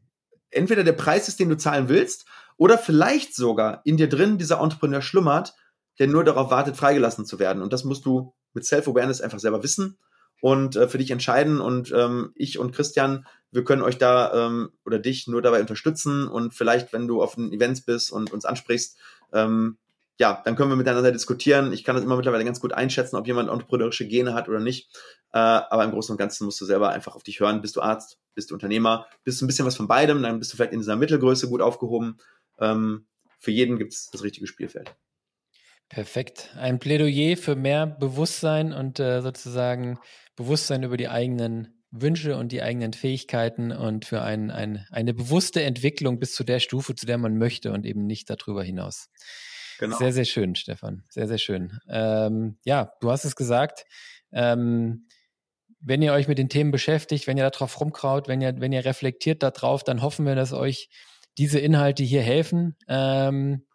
[SPEAKER 2] entweder der Preis ist, den du zahlen willst, oder vielleicht sogar in dir drin dieser Entrepreneur schlummert, der nur darauf wartet, freigelassen zu werden. Und das musst du mit Self-Awareness einfach selber wissen und äh, für dich entscheiden. Und ähm, ich und Christian, wir können euch da ähm, oder dich nur dabei unterstützen. Und vielleicht, wenn du auf den Events bist und uns ansprichst, ähm, ja, dann können wir miteinander diskutieren. Ich kann das immer mittlerweile ganz gut einschätzen, ob jemand entrepreneurische Gene hat oder nicht. Äh, aber im Großen und Ganzen musst du selber einfach auf dich hören. Bist du Arzt? Bist du Unternehmer? Bist du ein bisschen was von beidem? Dann bist du vielleicht in dieser Mittelgröße gut aufgehoben. Ähm, für jeden gibt es das richtige Spielfeld.
[SPEAKER 1] Perfekt. Ein Plädoyer für mehr Bewusstsein und äh, sozusagen Bewusstsein über die eigenen Wünsche und die eigenen Fähigkeiten und für ein, ein, eine bewusste Entwicklung bis zu der Stufe, zu der man möchte und eben nicht darüber hinaus. Genau. Sehr, sehr schön, Stefan. Sehr, sehr schön. Ähm, ja, du hast es gesagt. Ähm, wenn ihr euch mit den Themen beschäftigt, wenn ihr darauf rumkraut, wenn ihr, wenn ihr reflektiert darauf, dann hoffen wir, dass euch diese Inhalte hier helfen. Ähm,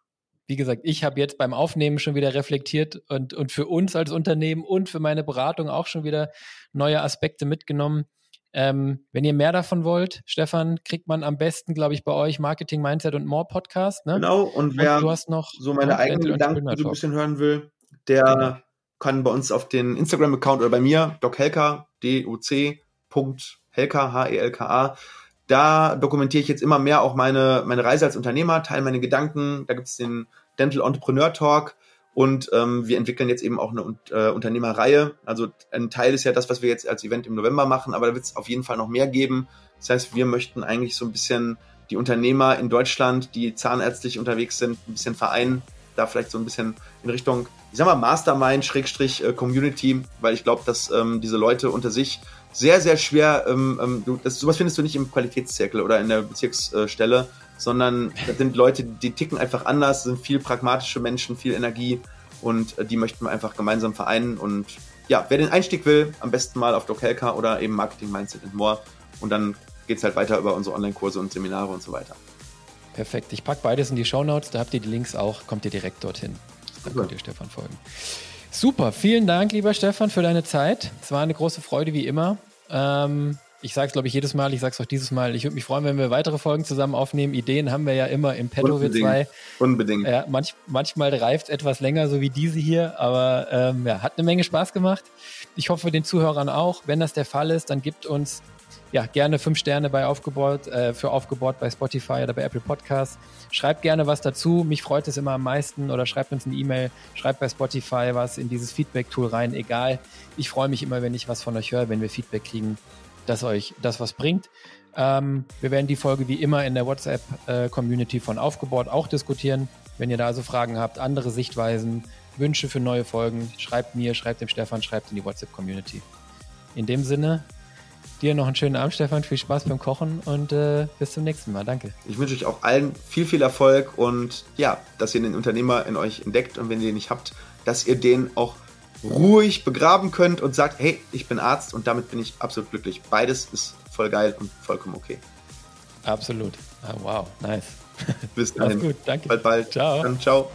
[SPEAKER 1] wie gesagt, ich habe jetzt beim Aufnehmen schon wieder reflektiert und, und für uns als Unternehmen und für meine Beratung auch schon wieder neue Aspekte mitgenommen. Ähm, wenn ihr mehr davon wollt, Stefan, kriegt man am besten, glaube ich, bei euch Marketing, Mindset und More Podcast. Ne?
[SPEAKER 2] Genau, und wer und du hast noch so meine eigenen Gedanken so ein bisschen hören will, der genau. kann bei uns auf den Instagram-Account oder bei mir, Doc Helka, D-U-C.Helka, H-E-L-K-A, da dokumentiere ich jetzt immer mehr auch meine, meine Reise als Unternehmer, teile meine Gedanken. Da gibt es den Dental Entrepreneur Talk und ähm, wir entwickeln jetzt eben auch eine äh, Unternehmerreihe. Also ein Teil ist ja das, was wir jetzt als Event im November machen, aber da wird es auf jeden Fall noch mehr geben. Das heißt, wir möchten eigentlich so ein bisschen die Unternehmer in Deutschland, die zahnärztlich unterwegs sind, ein bisschen vereinen. Da vielleicht so ein bisschen in Richtung, ich sag mal, Mastermind, Schrägstrich, äh, Community, weil ich glaube, dass ähm, diese Leute unter sich sehr, sehr schwer, ähm, ähm, du, das, sowas findest du nicht im Qualitätszirkel oder in der Bezirksstelle, sondern das sind Leute, die ticken einfach anders, sind viel pragmatische Menschen, viel Energie und äh, die möchten wir einfach gemeinsam vereinen und ja, wer den Einstieg will, am besten mal auf DocHelka oder eben Marketing, Mindset and More und dann geht es halt weiter über unsere Online-Kurse und Seminare und so weiter.
[SPEAKER 1] Perfekt. Ich packe beides in die Show Notes, da habt ihr die Links auch, kommt ihr direkt dorthin. Da könnt ihr Stefan folgen. Super, vielen Dank, lieber Stefan, für deine Zeit. Es war eine große Freude wie immer. Ähm, ich sage es, glaube ich, jedes Mal, ich sage es auch dieses Mal. Ich würde mich freuen, wenn wir weitere Folgen zusammen aufnehmen. Ideen haben wir ja immer im Petto, wir zwei.
[SPEAKER 2] Unbedingt.
[SPEAKER 1] Ja, manch, manchmal reift es etwas länger, so wie diese hier, aber ähm, ja, hat eine Menge Spaß gemacht. Ich hoffe, den Zuhörern auch. Wenn das der Fall ist, dann gibt uns ja, gerne fünf Sterne bei Aufgebaut, äh, für Aufgebaut bei Spotify oder bei Apple Podcasts. Schreibt gerne was dazu. Mich freut es immer am meisten oder schreibt uns eine E-Mail, schreibt bei Spotify was in dieses Feedback-Tool rein, egal. Ich freue mich immer, wenn ich was von euch höre, wenn wir Feedback kriegen, dass euch das was bringt. Ähm, wir werden die Folge wie immer in der WhatsApp-Community äh, von Aufgebaut auch diskutieren. Wenn ihr da also Fragen habt, andere Sichtweisen, Wünsche für neue Folgen, schreibt mir, schreibt dem Stefan, schreibt in die WhatsApp-Community. In dem Sinne, Dir noch einen schönen Abend, Stefan. Viel Spaß beim Kochen und äh, bis zum nächsten Mal. Danke.
[SPEAKER 2] Ich wünsche euch auch allen viel, viel Erfolg und ja, dass ihr den Unternehmer in euch entdeckt und wenn ihr den nicht habt, dass ihr den auch ruhig begraben könnt und sagt, hey, ich bin Arzt und damit bin ich absolut glücklich. Beides ist voll geil und vollkommen okay.
[SPEAKER 1] Absolut. Ah, wow, nice.
[SPEAKER 2] Bis dahin.
[SPEAKER 1] gut, danke.
[SPEAKER 2] Bald, bald.
[SPEAKER 1] Ciao.
[SPEAKER 2] Dann ciao.